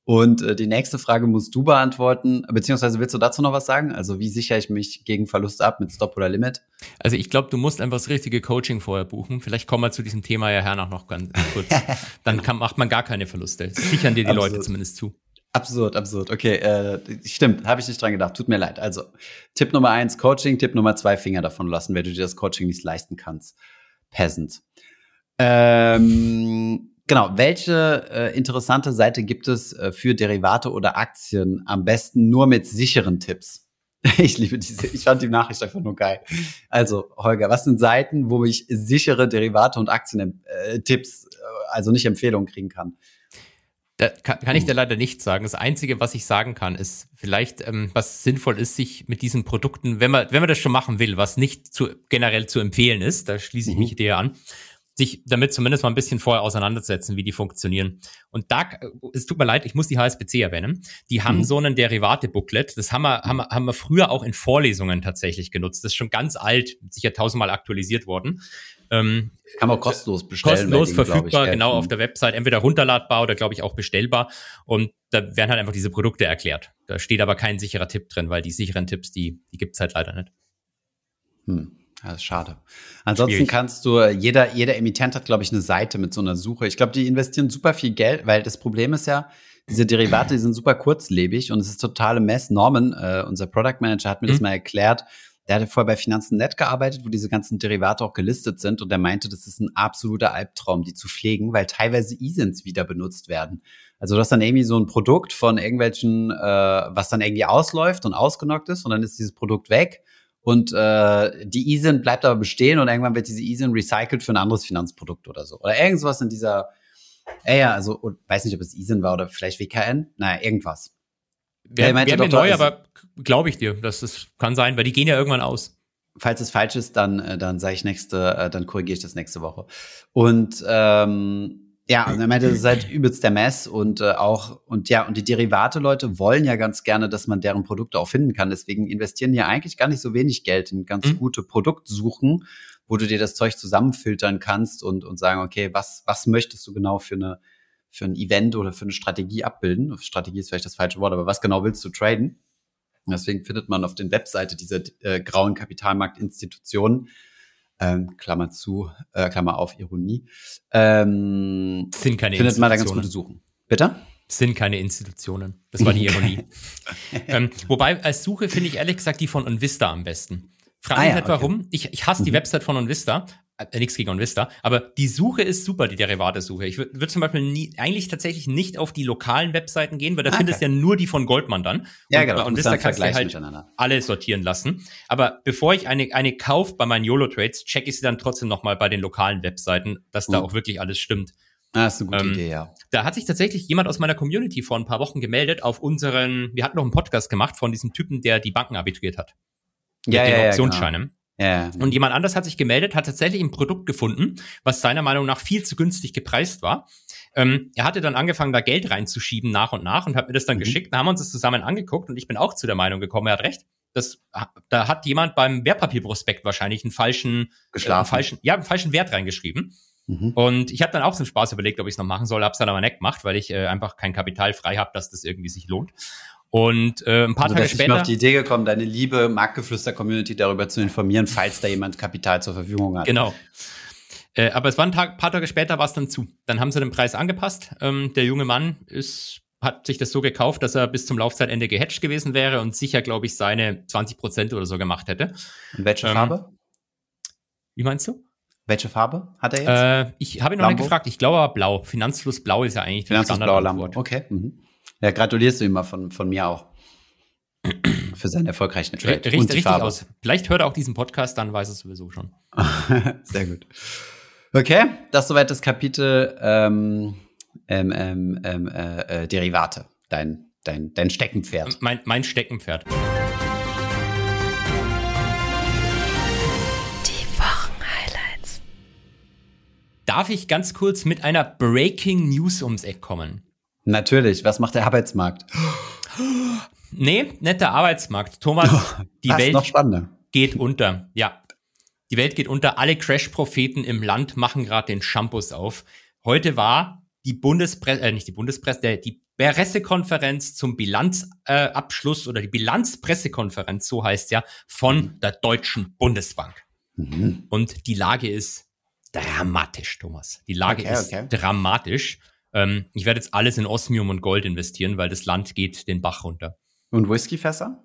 S2: Und äh, die nächste Frage musst du beantworten, beziehungsweise willst du dazu noch was sagen? Also wie sichere ich mich gegen Verlust ab mit Stop oder Limit?
S1: Also ich glaube, du musst einfach das richtige Coaching vorher buchen. Vielleicht kommen wir zu diesem Thema ja hernach noch ganz kurz. Dann kann, macht man gar keine Verluste. Sichern dir die Leute zumindest zu.
S2: Absurd, absurd. Okay, äh, stimmt, habe ich nicht dran gedacht. Tut mir leid. Also Tipp Nummer eins, Coaching. Tipp Nummer zwei, Finger davon lassen, wenn du dir das Coaching nicht leisten kannst. Peasant. Ähm, Genau, welche äh, interessante Seite gibt es äh, für Derivate oder Aktien? Am besten nur mit sicheren Tipps. Ich liebe diese, ich fand die Nachricht einfach nur geil. Also, Holger, was sind Seiten, wo ich sichere Derivate und Aktien-Tipps, äh, also nicht Empfehlungen kriegen kann?
S1: Da kann, kann ich dir leider nicht sagen. Das Einzige, was ich sagen kann, ist vielleicht, ähm, was sinnvoll ist, sich mit diesen Produkten, wenn man, wenn man das schon machen will, was nicht zu, generell zu empfehlen ist, da schließe ich mhm. mich dir an, sich damit zumindest mal ein bisschen vorher auseinandersetzen, wie die funktionieren. Und da, es tut mir leid, ich muss die HSBC erwähnen. Die haben mhm. so einen Derivate-Booklet. Das haben wir, haben, wir, haben wir früher auch in Vorlesungen tatsächlich genutzt. Das ist schon ganz alt, sicher tausendmal aktualisiert worden.
S2: Ähm, Kann man kostenlos bestellen.
S1: Kostenlos denen, verfügbar, ich, genau, auf der Website, entweder runterladbar oder, glaube ich, auch bestellbar. Und da werden halt einfach diese Produkte erklärt. Da steht aber kein sicherer Tipp drin, weil die sicheren Tipps, die, die gibt's halt leider nicht.
S2: Hm. Das ist schade. Ansonsten Schwierig. kannst du, jeder, jeder Emittent hat, glaube ich, eine Seite mit so einer Suche. Ich glaube, die investieren super viel Geld, weil das Problem ist ja, diese Derivate, die sind super kurzlebig und es ist totale Mess. Norman, äh, unser Product Manager, hat mir mhm. das mal erklärt. Der hatte vorher bei Finanzen.net gearbeitet, wo diese ganzen Derivate auch gelistet sind und der meinte, das ist ein absoluter Albtraum, die zu pflegen, weil teilweise ISINs wieder benutzt werden. Also du hast dann irgendwie so ein Produkt von irgendwelchen, äh, was dann irgendwie ausläuft und ausgenockt ist und dann ist dieses Produkt weg und äh, die ISIN bleibt aber bestehen und irgendwann wird diese ISIN recycelt für ein anderes Finanzprodukt oder so. Oder irgendwas in dieser, äh, ja, also weiß nicht, ob es ISIN war oder vielleicht WKN, naja, irgendwas.
S1: Wäre wär mir neu, aber glaube ich dir, dass das kann sein, weil die gehen ja irgendwann aus.
S2: Falls es falsch ist, dann, äh, dann sage ich nächste, äh, dann korrigiere ich das nächste Woche. Und ähm, ja, und er meinte, das ist halt übelst der Mess und äh, auch, und ja, und die Derivate-Leute wollen ja ganz gerne, dass man deren Produkte auch finden kann. Deswegen investieren ja eigentlich gar nicht so wenig Geld in ganz mhm. gute Produktsuchen, wo du dir das Zeug zusammenfiltern kannst und, und sagen, okay, was, was möchtest du genau für eine, für ein Event oder für eine Strategie abbilden? Strategie ist vielleicht das falsche Wort, aber was genau willst du traden? Deswegen findet man auf den Webseite dieser äh, grauen Kapitalmarktinstitutionen ähm, Klammer zu, äh, Klammer auf, Ironie, ähm,
S1: sind keine
S2: findet man da ganz gute Suchen. Bitte?
S1: Sind keine Institutionen. Das war die Ironie. ähm, wobei, als Suche finde ich ehrlich gesagt die von Onvista am besten. Frag mich ah, ja, nicht warum. Ich, ich hasse mhm. die Website von Onvista, äh, nichts gegen OnVista, aber die Suche ist super, die Derivate-Suche. Ich würde würd zum Beispiel nie, eigentlich tatsächlich nicht auf die lokalen Webseiten gehen, weil da ah, okay. findest du ja nur die von Goldman dann.
S2: Ja, genau.
S1: Und OnVista kannst du halt alle sortieren lassen. Aber bevor ich eine, eine kaufe bei meinen YOLO-Trades, checke ich sie dann trotzdem nochmal bei den lokalen Webseiten, dass da mhm. auch wirklich alles stimmt.
S2: Ah, ist eine gute ähm, Idee, ja.
S1: Da hat sich tatsächlich jemand aus meiner Community vor ein paar Wochen gemeldet auf unseren, wir hatten noch einen Podcast gemacht von diesem Typen, der die Banken arbitriert hat.
S2: Ja, ja, ja, Optionsscheine. Genau.
S1: Ja. Und jemand anders hat sich gemeldet, hat tatsächlich ein Produkt gefunden, was seiner Meinung nach viel zu günstig gepreist war. Ähm, er hatte dann angefangen, da Geld reinzuschieben nach und nach und hat mir das dann mhm. geschickt. Dann haben wir uns das zusammen angeguckt und ich bin auch zu der Meinung gekommen, er hat recht. Das, da hat jemand beim Wertpapierprospekt wahrscheinlich einen falschen,
S2: äh, einen
S1: falschen, ja, einen falschen Wert reingeschrieben. Mhm. Und ich habe dann auch zum Spaß überlegt, ob ich es noch machen soll, hab's dann aber nicht gemacht, weil ich äh, einfach kein Kapital frei habe, dass das irgendwie sich lohnt. Und äh, ein paar also, Tage später. Ich bin
S2: auf die Idee gekommen, deine liebe Marktgeflüster-Community darüber zu informieren, falls da jemand Kapital zur Verfügung hat.
S1: Genau. Äh, aber es war ein Tag, paar Tage später war es dann zu. Dann haben sie den Preis angepasst. Ähm, der junge Mann ist, hat sich das so gekauft, dass er bis zum Laufzeitende gehatcht gewesen wäre und sicher, glaube ich, seine 20 Prozent oder so gemacht hätte.
S2: Und welche ähm, Farbe?
S1: Wie meinst du?
S2: Welche Farbe hat er
S1: jetzt? Äh, ich habe ihn noch Lambo? nicht gefragt. Ich glaube aber blau. Finanzfluss blau ist ja eigentlich
S2: die Standardantwort. Lambo. Okay. Mhm. Ja, gratulierst du ihm mal von, von mir auch. Für seinen erfolgreichen
S1: Trade. Richtig, richtig aus. Vielleicht hört er auch diesen Podcast, dann weiß es sowieso schon.
S2: Sehr gut. Okay, das soweit das Kapitel ähm, ähm, ähm, ähm äh, äh, Derivate. Dein, dein, dein Steckenpferd.
S1: Mein, mein Steckenpferd.
S3: Die Wochenhighlights.
S1: Darf ich ganz kurz mit einer Breaking News ums Eck kommen?
S2: Natürlich. Was macht der Arbeitsmarkt?
S1: Nee, nicht der Arbeitsmarkt. Thomas, die
S2: Was,
S1: Welt geht unter. Ja. Die Welt geht unter. Alle Crash-Propheten im Land machen gerade den Shampoos auf. Heute war die Bundespresse, äh, nicht die Bundespresse, der, die Pressekonferenz zum Bilanzabschluss äh, oder die Bilanzpressekonferenz, so heißt ja, von der Deutschen Bundesbank.
S2: Mhm.
S1: Und die Lage ist dramatisch, Thomas. Die Lage
S2: Okay,
S1: ist
S2: okay.
S1: dramatisch. Ähm, ich werde jetzt alles in Osmium und Gold investieren, weil das Land geht den Bach runter.
S2: Und Whiskyfässer?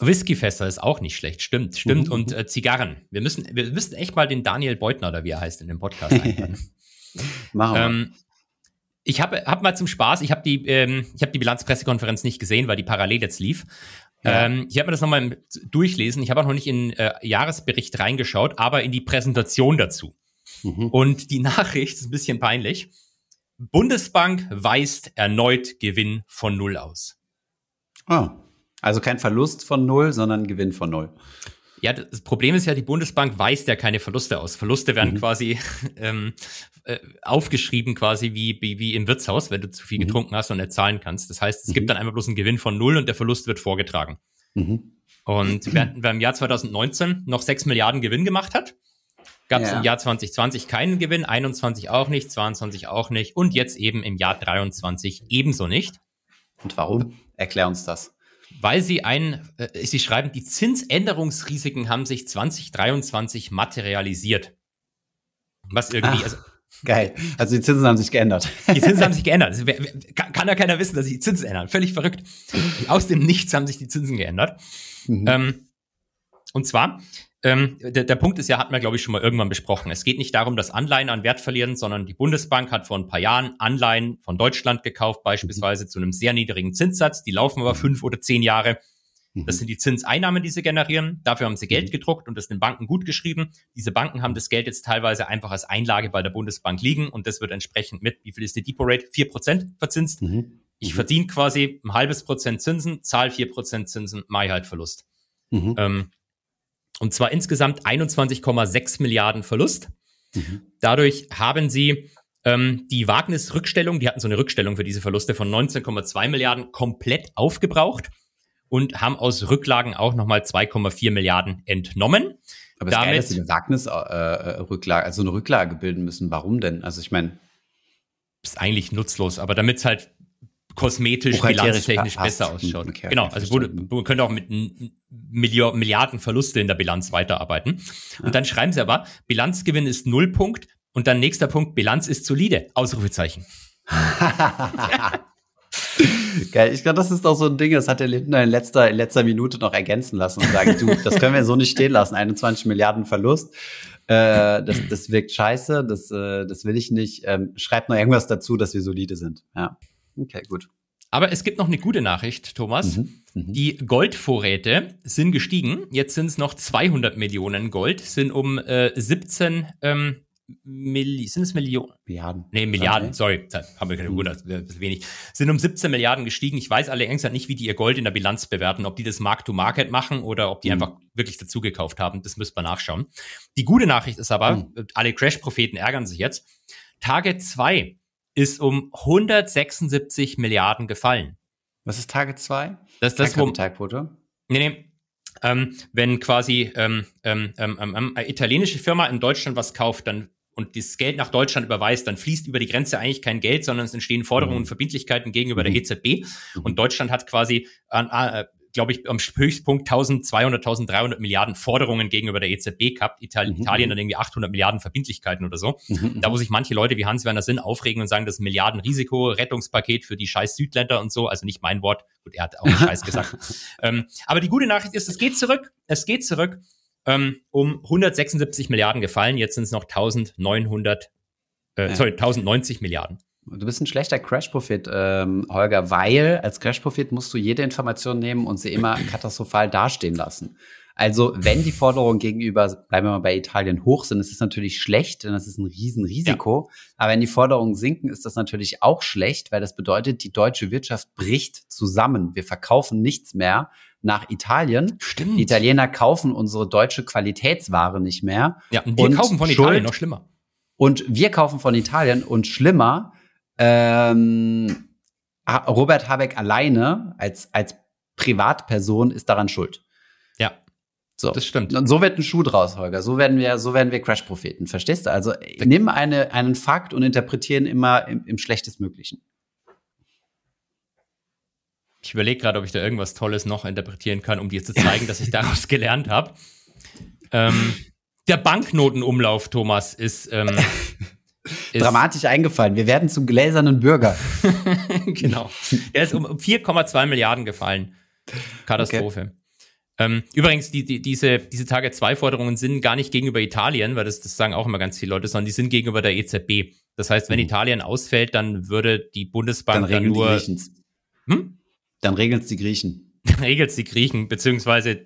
S1: Whiskyfässer ist auch nicht schlecht, stimmt, stimmt.
S2: Mhm.
S1: Und äh, Zigarren. Wir müssen, wir müssen echt mal den Daniel Beutner oder wie er heißt in dem Podcast einladen.
S2: Machen wir.
S1: ähm, ich habe hab mal zum Spaß, ich habe die, ähm, ich habe die Bilanzpressekonferenz nicht gesehen, weil die parallel jetzt lief.
S2: Ja.
S1: Ähm, ich habe mir das nochmal durchlesen. Ich habe auch noch nicht in äh, Jahresbericht reingeschaut, aber in die Präsentation dazu.
S2: Mhm.
S1: Und die Nachricht ist ein bisschen peinlich. Bundesbank weist erneut Gewinn von Null aus.
S2: Ah. Also kein Verlust von null, sondern Gewinn von null.
S1: Ja, das Problem ist ja, die Bundesbank weist ja keine Verluste aus. Verluste werden
S2: Mhm.
S1: quasi ähm, äh, aufgeschrieben, quasi wie, wie, wie im Wirtshaus, wenn du zu viel
S2: Mhm.
S1: getrunken hast und nicht zahlen kannst. Das heißt, es
S2: Mhm.
S1: gibt dann einfach bloß einen Gewinn von null und der Verlust wird vorgetragen.
S2: Mhm.
S1: Und während wer im Jahr 2019 noch 6 Milliarden Gewinn gemacht hat, gab es
S2: Ja.
S1: im Jahr 2020 keinen Gewinn, 21 auch nicht, 22 auch nicht und jetzt eben im Jahr 23 ebenso nicht.
S2: Und warum? Erklär uns das.
S1: Weil sie ein, äh, sie schreiben, die Zinsänderungsrisiken haben sich 2023 materialisiert. Was irgendwie,
S2: Ah.
S1: also
S2: Geil. Also die Zinsen haben sich geändert.
S1: die Zinsen haben sich geändert. Also, wer, wer, kann, kann ja keiner wissen, dass sich die Zinsen ändern. Völlig verrückt. Aus dem Nichts haben sich die Zinsen geändert.
S2: Mhm.
S1: Ähm, und zwar, ähm, der, der Punkt ist ja, hatten wir, glaube ich, schon mal irgendwann besprochen. Es geht nicht darum, dass Anleihen an Wert verlieren, sondern die Bundesbank hat vor ein paar Jahren Anleihen von Deutschland gekauft, beispielsweise zu einem sehr niedrigen Zinssatz. Die laufen aber fünf oder zehn Jahre. Das
S2: Mhm.
S1: sind die Zinseinnahmen, die sie generieren. Dafür haben sie Geld gedruckt und das den Banken gut geschrieben. Diese Banken haben das Geld jetzt teilweise einfach als Einlage bei der Bundesbank liegen und das wird entsprechend mit, wie viel ist die Depot Rate? Vier Prozent verzinst.
S2: Mhm.
S1: Ich
S2: Mhm.
S1: verdiene quasi ein halbes Prozent Zinsen, zahle vier Prozent Zinsen, mache halt Verlust.
S2: Mhm.
S1: Ähm, und zwar insgesamt 21,6 Milliarden Verlust.
S2: Mhm.
S1: Dadurch haben sie ähm, die Wagnis-Rückstellung, die hatten so eine Rückstellung für diese Verluste von 19,2 Milliarden komplett aufgebraucht und haben aus Rücklagen auch nochmal 2,4 Milliarden entnommen.
S2: Aber es ist geil,
S1: damit-
S2: dass sie eine Wagnis-Rücklage, also eine Rücklage bilden müssen. Warum denn? Also ich meine,
S1: Ist eigentlich nutzlos, aber damit es halt kosmetisch, bilanztechnisch besser ausschaut.
S2: Okay,
S1: genau, also
S2: verstanden.
S1: man könnte auch mit Milliarden Verluste in der Bilanz weiterarbeiten. Und dann schreiben sie aber, Bilanzgewinn ist Nullpunkt und dann nächster Punkt, Bilanz ist solide, Ausrufezeichen.
S2: Geil, ich glaube, das ist doch so ein Ding, das hat der Lindner in letzter, in letzter Minute noch ergänzen lassen und sagen, du, das können wir so nicht stehen lassen, 21 Milliarden Verlust. Äh, das, das wirkt scheiße, das, äh, das will ich nicht. Ähm, schreibt noch irgendwas dazu, dass wir solide sind. Ja. Okay, gut.
S1: Aber es gibt noch eine gute Nachricht, Thomas.
S2: Mhm. Mhm.
S1: Die Goldvorräte sind gestiegen. Jetzt sind es noch 200 Millionen Gold, sind um äh, 17 ähm, Milli sind es Millionen?
S2: Milliarden.
S1: Nee, Milliarden,
S2: Okay.
S1: sorry, haben wir keine gewundert, das ist wenig. Sind um 17 Milliarden gestiegen. Ich weiß allerdings halt nicht, wie die ihr Gold in der Bilanz bewerten, ob die das Mark-to-Market machen oder ob die
S2: Mhm.
S1: einfach wirklich dazugekauft haben. Das müsste man nachschauen. Die gute Nachricht ist aber,
S2: Mhm.
S1: alle Crash-Propheten ärgern sich jetzt. Target 2 ist um 176 Milliarden gefallen.
S2: Was ist Target 2?
S1: Das ist das, wo,
S2: Kapitalquote.
S1: Nee, nee. Ähm, wenn quasi ähm, ähm, ähm, ähm, eine italienische Firma in Deutschland was kauft, dann und das Geld nach Deutschland überweist, dann fließt über die Grenze eigentlich kein Geld, sondern es entstehen Forderungen
S2: Mhm.
S1: und Verbindlichkeiten gegenüber der
S2: Mhm.
S1: EZB. Und Deutschland hat quasi, an, äh, glaube ich, am Höchstpunkt 1200, 1300 Milliarden Forderungen gegenüber der EZB gehabt. Ital
S2: Mhm.
S1: Italien dann irgendwie 800 Milliarden Verbindlichkeiten oder so.
S2: Mhm.
S1: Da, wo sich manche Leute wie Hans-Werner Sinn aufregen und sagen, das ist ein Milliardenrisiko, Rettungspaket für die scheiß Südländer und so. Also nicht mein Wort. Gut, er hat auch Scheiß gesagt. Ähm, aber die gute Nachricht ist, es geht zurück. Es geht zurück. Ähm, um 176 Milliarden gefallen. Jetzt sind es noch 1900, äh, sorry, 1090 Milliarden.
S2: Du bist ein schlechter Crash-Prophet, ähm, Holger, weil als Crash-Prophet musst du jede Information nehmen und sie immer katastrophal dastehen lassen. Also wenn die Forderungen gegenüber, bleiben wir mal bei Italien, hoch sind, ist es natürlich schlecht, denn das ist ein Riesenrisiko. Ja. Aber wenn die Forderungen sinken, ist das natürlich auch schlecht, weil das bedeutet, die deutsche Wirtschaft bricht zusammen. Wir verkaufen nichts mehr nach Italien.
S1: Stimmt.
S2: Die Italiener kaufen unsere deutsche Qualitätsware nicht mehr.
S1: Ja, und wir und kaufen von Italien noch schlimmer.
S2: Und wir kaufen von Italien und schlimmer, ähm, Robert Habeck alleine als, als Privatperson ist daran schuld.
S1: Ja.
S2: So. Das stimmt. Und so wird ein Schuh draus, Holger. So werden wir, so werden wir Crash-Propheten. Verstehst du? Also nimm eine, einen Fakt und interpretieren immer im, im schlechtestmöglichen.
S1: Ich überlege gerade, ob ich da irgendwas Tolles noch interpretieren kann, um dir zu zeigen, dass ich daraus gelernt habe. Ähm, der Banknotenumlauf, Thomas, ist, ähm,
S2: ist dramatisch eingefallen. Wir werden zum gläsernen Bürger.
S1: genau. Er ist um 4,2 Milliarden gefallen. Katastrophe. Okay. Ähm, übrigens, die, die, diese, diese Tage 2 Forderungen sind gar nicht gegenüber Italien, weil das, das sagen auch immer ganz viele Leute, sondern die sind gegenüber der EZB. Das heißt, wenn mhm. Italien ausfällt, dann würde die Bundesbank dann, dann nur.
S2: Hm? Dann regeln es die Griechen.
S1: Dann regelt es die Griechen, beziehungsweise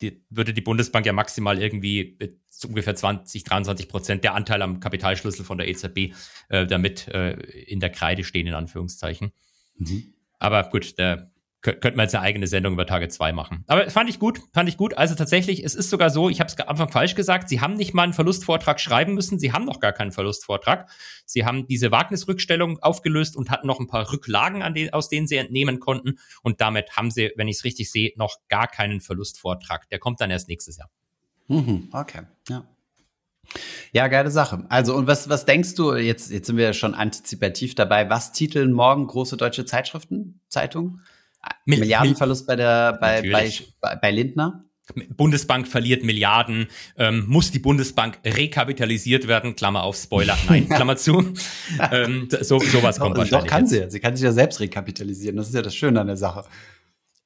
S1: die, würde die Bundesbank ja maximal irgendwie ungefähr 20, 23 Prozent der Anteil am Kapitalschlüssel von der EZB äh, damit äh, in der Kreide stehen, in Anführungszeichen. Mhm. Aber gut, der könnte man jetzt eine eigene Sendung über Tage 2 machen. Aber fand ich gut, fand ich gut. Also tatsächlich, es ist sogar so, ich habe es am Anfang falsch gesagt, Sie haben nicht mal einen Verlustvortrag schreiben müssen, Sie haben noch gar keinen Verlustvortrag. Sie haben diese Wagnisrückstellung aufgelöst und hatten noch ein paar Rücklagen, an den, aus denen Sie entnehmen konnten. Und damit haben Sie, wenn ich es richtig sehe, noch gar keinen Verlustvortrag. Der kommt dann erst nächstes Jahr.
S2: Mhm, okay, ja. Ja, geile Sache. Also, und was, was denkst du, jetzt, jetzt sind wir schon antizipativ dabei, was titeln morgen große deutsche Zeitschriften, Zeitungen? Mil Milliardenverlust bei der bei, bei, bei Lindner?
S1: Bundesbank verliert Milliarden, ähm, muss die Bundesbank rekapitalisiert werden, Klammer auf Spoiler, nein, Klammer zu. ähm, so, sowas kommt
S2: doch, wahrscheinlich. Doch kann jetzt. sie, sie kann sich ja selbst rekapitalisieren, das ist ja das Schöne an der Sache.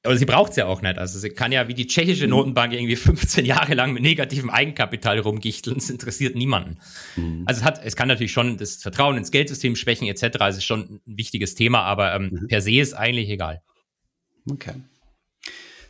S1: Aber sie braucht es ja auch nicht. Also sie kann ja wie die tschechische Notenbank irgendwie 15 Jahre lang mit negativem Eigenkapital rumgichteln. Das interessiert niemanden. Mhm. Also es hat, es kann natürlich schon das Vertrauen ins Geldsystem schwächen etc. Es ist schon ein wichtiges Thema, aber ähm, mhm. per se ist eigentlich egal.
S2: Okay.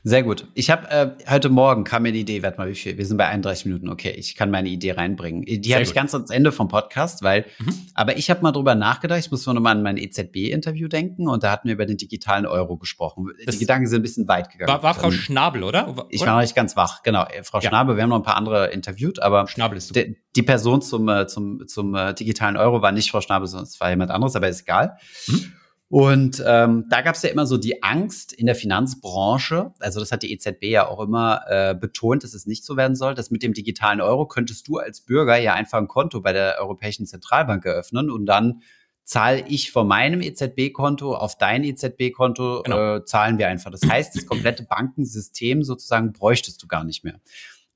S2: Sehr gut. Ich habe äh, heute Morgen kam mir die Idee, warte mal, wie viel? Wir sind bei 31 Minuten. Okay, ich kann meine Idee reinbringen. Die habe ich ganz ans Ende vom Podcast, weil, mhm. aber ich habe mal drüber nachgedacht. Ich muss noch mal an mein EZB-Interview denken und da hatten wir über den digitalen Euro gesprochen. Das die Gedanken sind ein bisschen weit gegangen.
S1: War, war Frau ähm, Schnabel, oder?
S2: Ich war noch nicht ganz wach. Genau, äh, Frau ja. Schnabel. Wir haben noch ein paar andere interviewt, aber
S1: Schnabel ist super.
S2: Die, Person zum äh, zum zum äh, digitalen Euro war nicht Frau Schnabel, sondern es war jemand anderes, aber ist egal. Mhm. Und ähm, da gab es ja immer so die Angst in der Finanzbranche, also das hat die EZB ja auch immer äh, betont, dass es nicht so werden soll, dass mit dem digitalen Euro könntest du als Bürger ja einfach ein Konto bei der Europäischen Zentralbank eröffnen und dann zahle ich von meinem EZB-Konto auf dein EZB-Konto, genau. äh, zahlen wir einfach. Das heißt, das komplette Bankensystem sozusagen bräuchtest du gar nicht mehr.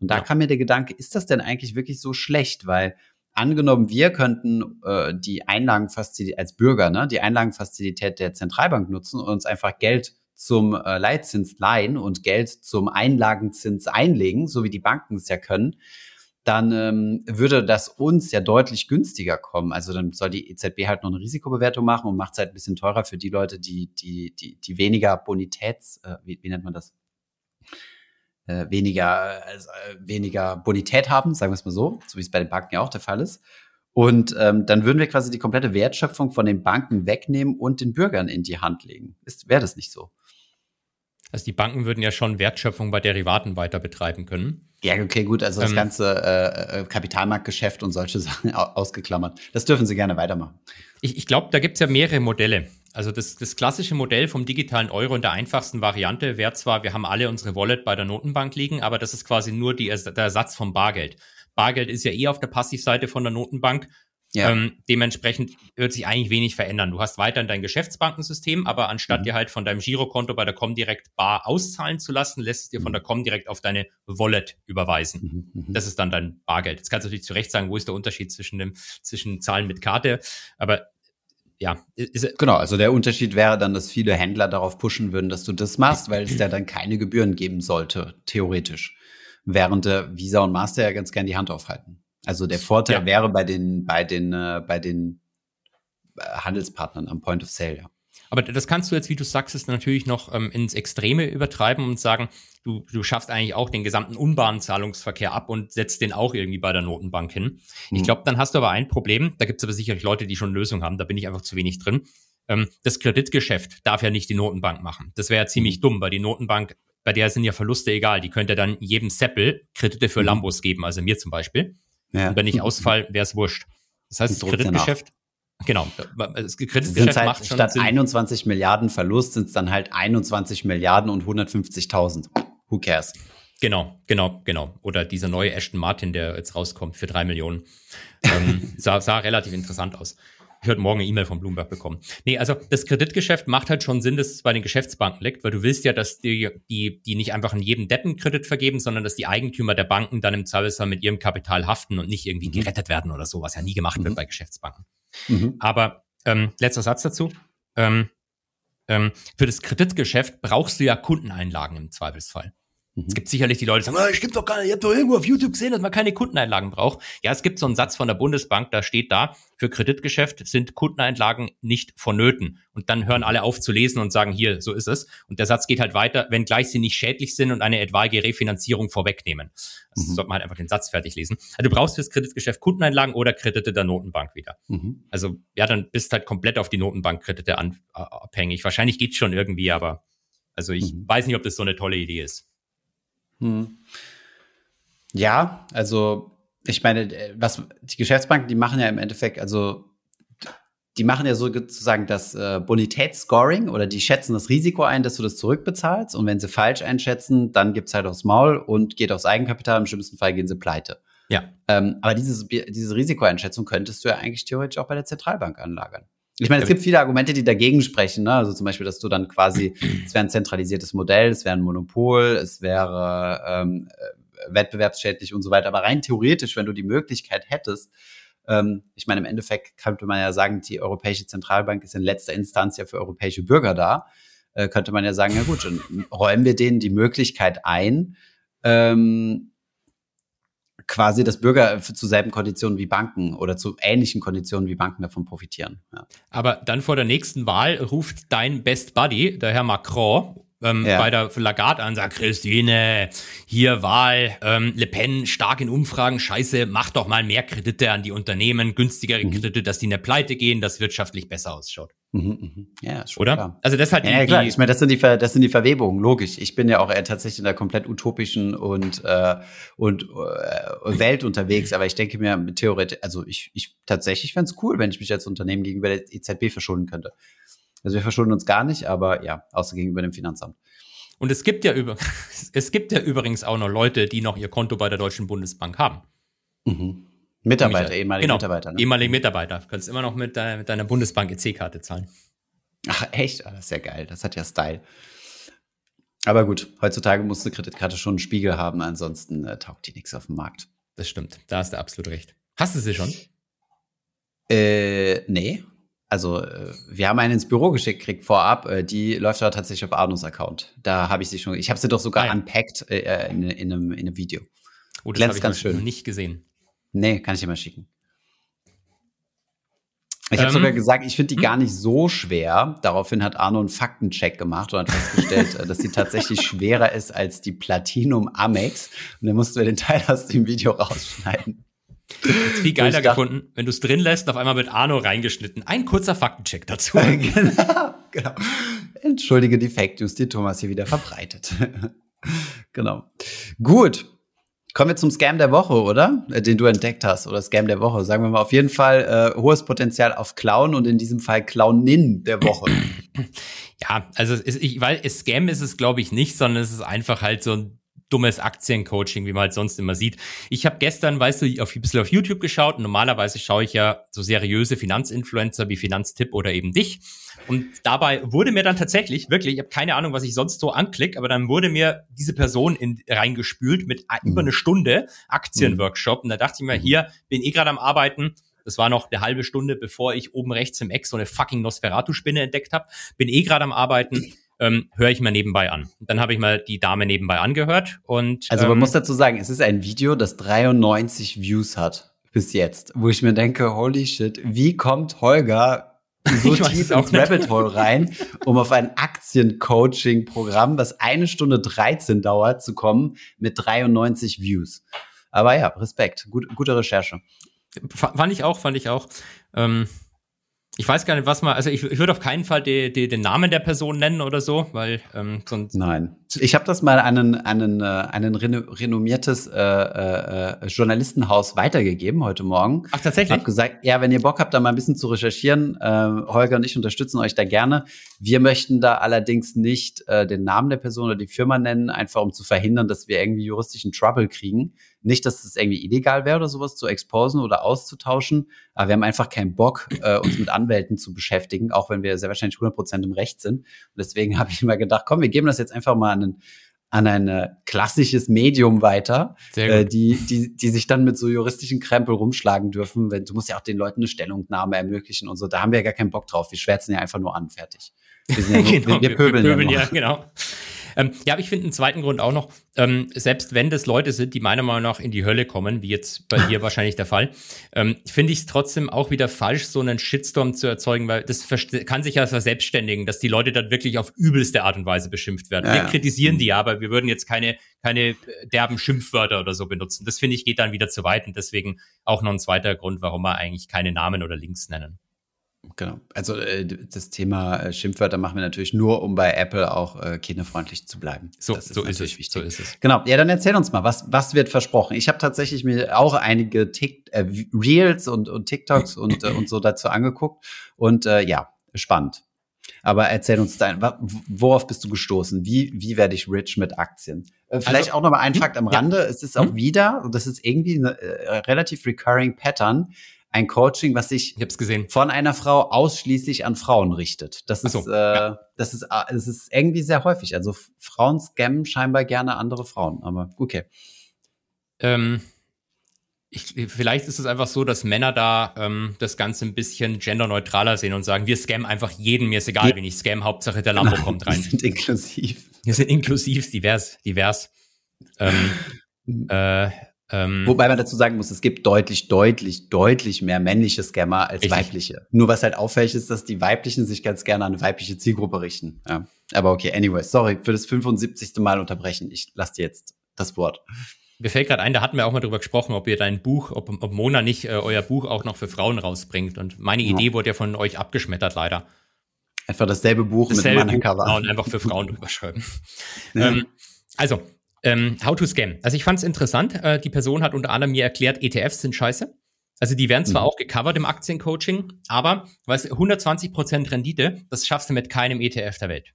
S2: Und da ja. kam mir der Gedanke, ist das denn eigentlich wirklich so schlecht? Weil angenommen, wir könnten äh, die Einlagenfazilität als Bürger, ne, die Einlagenfazilität der Zentralbank nutzen und uns einfach Geld zum äh, Leitzins leihen und Geld zum Einlagenzins einlegen, so wie die Banken es ja können, dann ähm, würde das uns ja deutlich günstiger kommen. Also dann soll die EZB halt noch eine Risikobewertung machen und macht es halt ein bisschen teurer für die Leute, die, die, die, die weniger Bonitäts, äh, wie, wie nennt man das? Äh, weniger, äh, weniger Bonität haben, sagen wir es mal so, so wie es bei den Banken ja auch der Fall ist. Und ähm, dann würden wir quasi die komplette Wertschöpfung von den Banken wegnehmen und den Bürgern in die Hand legen. Wäre das nicht so?
S1: Also die Banken würden ja schon Wertschöpfung bei Derivaten weiter betreiben können.
S2: Ja, okay, gut. Also das ähm, ganze äh, äh Kapitalmarktgeschäft und solche Sachen ausgeklammert. Das dürfen Sie gerne weitermachen.
S1: Ich, ich glaube, da gibt es ja mehrere Modelle. Also das, das klassische Modell vom digitalen Euro in der einfachsten Variante wäre zwar, wir haben alle unsere Wallet bei der Notenbank liegen, aber das ist quasi nur die, der Ersatz vom Bargeld. Bargeld ist ja eh auf der Passivseite von der Notenbank. Ja. Ähm, dementsprechend wird sich eigentlich wenig verändern. Du hast weiterhin dein Geschäftsbankensystem, aber anstatt mhm. dir halt von deinem Girokonto bei der Comdirect bar auszahlen zu lassen, lässt es dir von mhm. der Comdirect auf deine Wallet überweisen. Mhm, mhm. Das ist dann dein Bargeld. Jetzt kannst du natürlich zu Recht sagen, wo ist der Unterschied zwischen dem, zwischen Zahlen mit Karte, aber ja.
S2: Ist, genau, also der Unterschied wäre dann, dass viele Händler darauf pushen würden, dass du das machst, weil es ja dann keine Gebühren geben sollte, theoretisch. Während der Visa und Master ja ganz gern die Hand aufhalten. Also der Vorteil ja. wäre bei den, bei den, äh, bei den äh, Handelspartnern am Point of Sale, ja.
S1: Aber das kannst du jetzt, wie du sagst, ist natürlich noch ähm, ins Extreme übertreiben und sagen, du, du schaffst eigentlich auch den gesamten Unbahnzahlungsverkehr ab und setzt den auch irgendwie bei der Notenbank hin. Mhm. Ich glaube, dann hast du aber ein Problem, da gibt es aber sicherlich Leute, die schon Lösungen haben, da bin ich einfach zu wenig drin. Ähm, das Kreditgeschäft darf ja nicht die Notenbank machen. Das wäre ja ziemlich mhm. dumm, weil die Notenbank, bei der sind ja Verluste egal, die könnte dann jedem Seppel Kredite für mhm. Lambos geben, also mir zum Beispiel. Ja. Und wenn ich ausfall, wäre es wurscht. Das heißt, das Kreditgeschäft, Genau.
S2: Das Kreditgeschäft halt, macht schon statt Sinn. 21 Milliarden Verlust sind es dann halt 21 Milliarden und 150.000. Who cares?
S1: Genau, genau, genau. Oder dieser neue Ashton Martin, der jetzt rauskommt für drei Millionen. Ähm, sah, sah relativ interessant aus. Ich werde morgen eine E-Mail von Bloomberg bekommen. Nee, also das Kreditgeschäft macht halt schon Sinn, dass es bei den Geschäftsbanken liegt, weil du willst ja, dass die, die, die nicht einfach an jedem Deppen Kredit vergeben, sondern dass die Eigentümer der Banken dann im Zweifelsfall mit ihrem Kapital haften und nicht irgendwie mhm. gerettet werden oder so, was ja nie gemacht mhm. wird bei Geschäftsbanken. Mhm. Aber ähm, letzter Satz dazu. Ähm, ähm, für das Kreditgeschäft brauchst du ja Kundeneinlagen im Zweifelsfall. Es gibt sicherlich die Leute, die sagen, oh, ich gibt doch gar nicht, ich habe doch irgendwo auf YouTube gesehen, dass man keine Kundeneinlagen braucht. Ja, es gibt so einen Satz von der Bundesbank, da steht da, für Kreditgeschäft sind Kundeneinlagen nicht vonnöten. Und dann hören alle auf zu lesen und sagen, hier, so ist es. Und der Satz geht halt weiter, wenngleich sie nicht schädlich sind und eine etwaige Refinanzierung vorwegnehmen. Also mhm. sollte man halt einfach den Satz fertig lesen. Also du brauchst fürs Kreditgeschäft Kundeneinlagen oder Kredite der Notenbank wieder. Mhm. Also ja, dann bist halt komplett auf die Notenbankkredite abhängig. Wahrscheinlich geht's schon irgendwie, aber also ich mhm. weiß nicht, ob das so eine tolle Idee ist. Hm.
S2: Ja, also ich meine, was die Geschäftsbanken, die machen ja im Endeffekt, also die machen ja sozusagen das äh, Bonitätsscoring oder die schätzen das Risiko ein, dass du das zurückbezahlst. Und wenn sie falsch einschätzen, dann gibt's halt aufs Maul und geht aufs Eigenkapital. Im schlimmsten Fall gehen sie pleite.
S1: Ja.
S2: Ähm, aber dieses, diese Risikoeinschätzung könntest du ja eigentlich theoretisch auch bei der Zentralbank anlagern. Ich meine, es gibt viele Argumente, die dagegen sprechen. Ne? Also zum Beispiel, dass du dann quasi, es wäre ein zentralisiertes Modell, es wäre ein Monopol, es wäre ähm, äh, wettbewerbsschädlich und so weiter. Aber rein theoretisch, wenn du die Möglichkeit hättest, ähm, ich meine, im Endeffekt könnte man ja sagen, die Europäische Zentralbank ist in letzter Instanz ja für europäische Bürger da. Äh, könnte man ja sagen, ja gut, dann räumen wir denen die Möglichkeit ein, ähm, quasi, dass Bürger zu selben Konditionen wie Banken oder zu ähnlichen Konditionen wie Banken davon profitieren. Ja.
S1: Aber dann vor der nächsten Wahl ruft dein Best Buddy, der Herr Macron, ähm, ja. bei der Lagarde an, sagt Christine, hier Wahl, ähm, Le Pen stark in Umfragen, scheiße, mach doch mal mehr Kredite an die Unternehmen, günstigere mhm. Kredite, dass die in der Pleite gehen, dass wirtschaftlich besser ausschaut. Mhm,
S2: mhm. Ja,
S1: schon Oder? Klar. Also das halt
S2: ja, ja, klar. Ich meine, das sind die Ver das sind die Verwebungen, logisch. Ich bin ja auch eher tatsächlich in der komplett utopischen und äh, und äh, Welt unterwegs, aber ich denke mir theoretisch, also ich ich tatsächlich fände es cool, wenn ich mich als Unternehmen gegenüber der EZB verschulden könnte. Also wir verschulden uns gar nicht, aber ja, außer gegenüber dem Finanzamt.
S1: Und es gibt ja über es gibt ja übrigens auch noch Leute, die noch ihr Konto bei der Deutschen Bundesbank haben.
S2: Mhm. Mitarbeiter, ehemalige genau, Mitarbeiter.
S1: Ne? Ehemalige Mitarbeiter. Du kannst immer noch mit, deiner, mit deiner Bundesbank EC-Karte zahlen.
S2: Ach, echt? Ah, das ist ja geil. Das hat ja Style. Aber gut, heutzutage muss eine Kreditkarte schon einen Spiegel haben, ansonsten äh, taugt die nichts auf dem Markt.
S1: Das stimmt. Da hast du absolut recht. Hast du sie schon?
S2: Äh, nee. Also, äh, wir haben einen ins Büro geschickt, kriegt vorab. Äh, die läuft aber tatsächlich auf Arnos Account. Da habe ich sie schon. Ich habe sie doch sogar ah, unpacked äh, äh, in, in, einem, in einem Video.
S1: Oh, das habe ich ganz schön. nicht gesehen.
S2: Nee, kann ich dir mal schicken. Ich habe ähm, sogar gesagt, ich finde die hm? gar nicht so schwer. Daraufhin hat Arno einen Faktencheck gemacht und hat festgestellt, äh, dass sie tatsächlich schwerer ist als die Platinum Amex. Und dann mussten wir den Teil aus dem Video rausschneiden.
S1: Viel geiler gefunden, wenn du es drin lässt, auf einmal wird Arno reingeschnitten. Ein kurzer Faktencheck dazu. genau,
S2: genau. Entschuldige die Fake News, die Thomas hier wieder verbreitet. genau. Gut. Kommen wir zum Scam der Woche, oder? Äh, den du entdeckt hast, oder Scam der Woche. Sagen wir mal auf jeden Fall äh, hohes Potenzial auf Clown und in diesem Fall Clownin der Woche.
S1: Ja, also es, ich, weil Scam ist es, glaube ich, nicht, sondern es ist einfach halt so ein dummes Aktiencoaching, wie man halt sonst immer sieht. Ich habe gestern, weißt du, auf, ein bisschen auf YouTube geschaut. Normalerweise schaue ich ja so seriöse Finanzinfluencer wie Finanztipp oder eben dich. Und dabei wurde mir dann tatsächlich, wirklich, ich habe keine Ahnung, was ich sonst so anklick, aber dann wurde mir diese Person in, reingespült mit mhm. über eine Stunde Aktienworkshop. Und da dachte ich mir, mhm. hier bin eh gerade am Arbeiten. Das war noch eine halbe Stunde, bevor ich oben rechts im Eck so eine fucking Nosferatu-Spinne entdeckt habe. Bin eh gerade am Arbeiten ähm, höre ich mal nebenbei an. Dann habe ich mal die Dame nebenbei angehört und
S2: also man ähm, muss dazu sagen, es ist ein Video, das 93 Views hat bis jetzt, wo ich mir denke, holy shit, wie kommt Holger so tief ins Rabbit Hole rein, um auf ein Aktien-Coaching-Programm, was eine Stunde 13 dauert, zu kommen mit 93 Views. Aber ja, Respekt. Gut, gute Recherche.
S1: Fand ich auch, fand ich auch. Ähm ich weiß gar nicht, was man, also ich, ich würde auf keinen Fall die, die, den Namen der Person nennen oder so, weil ähm, sonst.
S2: Nein. Ich habe das mal an einen, einen, äh, einen renommiertes äh, äh, Journalistenhaus weitergegeben heute Morgen.
S1: Ach, tatsächlich?
S2: Ich habe gesagt, ja, wenn ihr Bock habt, da mal ein bisschen zu recherchieren, äh, Holger und ich unterstützen euch da gerne. Wir möchten da allerdings nicht äh, den Namen der Person oder die Firma nennen, einfach um zu verhindern, dass wir irgendwie juristischen Trouble kriegen. Nicht, dass es irgendwie illegal wäre oder sowas zu exposen oder auszutauschen, aber wir haben einfach keinen Bock, äh, uns mit Anwälten zu beschäftigen, auch wenn wir sehr wahrscheinlich 100 Prozent im Recht sind. Und deswegen habe ich immer gedacht, komm, wir geben das jetzt einfach mal an ein, an ein äh, klassisches Medium weiter, äh, die, die, die sich dann mit so juristischen Krempel rumschlagen dürfen. Wenn, du musst ja auch den Leuten eine Stellungnahme ermöglichen und so. Da haben wir ja gar keinen Bock drauf. Wir schwärzen ja einfach nur an, fertig.
S1: Wir, ja nur, genau, wir, wir pöbeln, wir pöbeln ja, genau. Ähm, ja, aber ich finde einen zweiten Grund auch noch, ähm, selbst wenn das Leute sind, die meiner Meinung nach in die Hölle kommen, wie jetzt bei dir wahrscheinlich der Fall, ähm, finde ich es trotzdem auch wieder falsch, so einen Shitstorm zu erzeugen, weil das kann sich ja verselbstständigen, dass die Leute dann wirklich auf übelste Art und Weise beschimpft werden. Ja, wir kritisieren die, aber wir würden jetzt keine, keine äh, derben Schimpfwörter oder so benutzen. Das finde ich geht dann wieder zu weit und deswegen auch noch ein zweiter Grund, warum wir eigentlich keine Namen oder Links nennen.
S2: Genau. Also äh, das Thema äh, Schimpfwörter machen wir natürlich nur, um bei Apple auch äh, kinderfreundlich zu bleiben.
S1: So, das ist so ist es. Wichtig. So ist es.
S2: Genau. Ja, dann erzähl uns mal, was, was wird versprochen? Ich habe tatsächlich mir auch einige Tick, äh, Reels und, und TikToks und, äh, und so dazu angeguckt. Und äh, ja, spannend. Aber erzähl uns dein, worauf bist du gestoßen? Wie, wie werde ich rich mit Aktien? Äh, vielleicht also, auch noch mal ein hm? Fakt am Rande. Ja. Es ist auch hm? wieder, und das ist irgendwie eine äh, relativ recurring Pattern ein Coaching, was sich
S1: ich
S2: von einer Frau ausschließlich an Frauen richtet. Das ist, so, äh, ja. das ist, das ist irgendwie sehr häufig. Also Frauen scammen scheinbar gerne andere Frauen, aber okay.
S1: Ähm, ich, vielleicht ist es einfach so, dass Männer da ähm, das Ganze ein bisschen genderneutraler sehen und sagen, wir scammen einfach jeden, mir ist egal, ja. wen ich scam, Hauptsache der Lambo kommt rein. Wir
S2: sind inklusiv.
S1: Wir sind inklusiv, divers, divers. Ähm,
S2: äh, ähm, Wobei man dazu sagen muss, es gibt deutlich, deutlich, deutlich mehr männliche Scammer als richtig. weibliche. Nur was halt auffällig ist, dass die weiblichen sich ganz gerne an eine weibliche Zielgruppe richten. Ja. Aber okay, anyway, sorry für das 75. Mal unterbrechen. Ich lasse dir jetzt das Wort.
S1: Mir fällt gerade ein, da hatten wir auch mal drüber gesprochen, ob ihr dein Buch, ob, ob Mona nicht äh, euer Buch auch noch für Frauen rausbringt. Und meine ja. Idee wurde ja von euch abgeschmettert, leider.
S2: Einfach dasselbe Buch
S1: dasselbe mit einem anderen Cover. Genau, und einfach für Frauen drüber schreiben. Ähm, also, ähm, how to scam. Also ich fand es interessant. Äh, die Person hat unter anderem mir erklärt, ETFs sind scheiße. Also die werden zwar mhm. auch gecovert im Aktiencoaching, aber weißt, 120% Rendite, das schaffst du mit keinem ETF der Welt.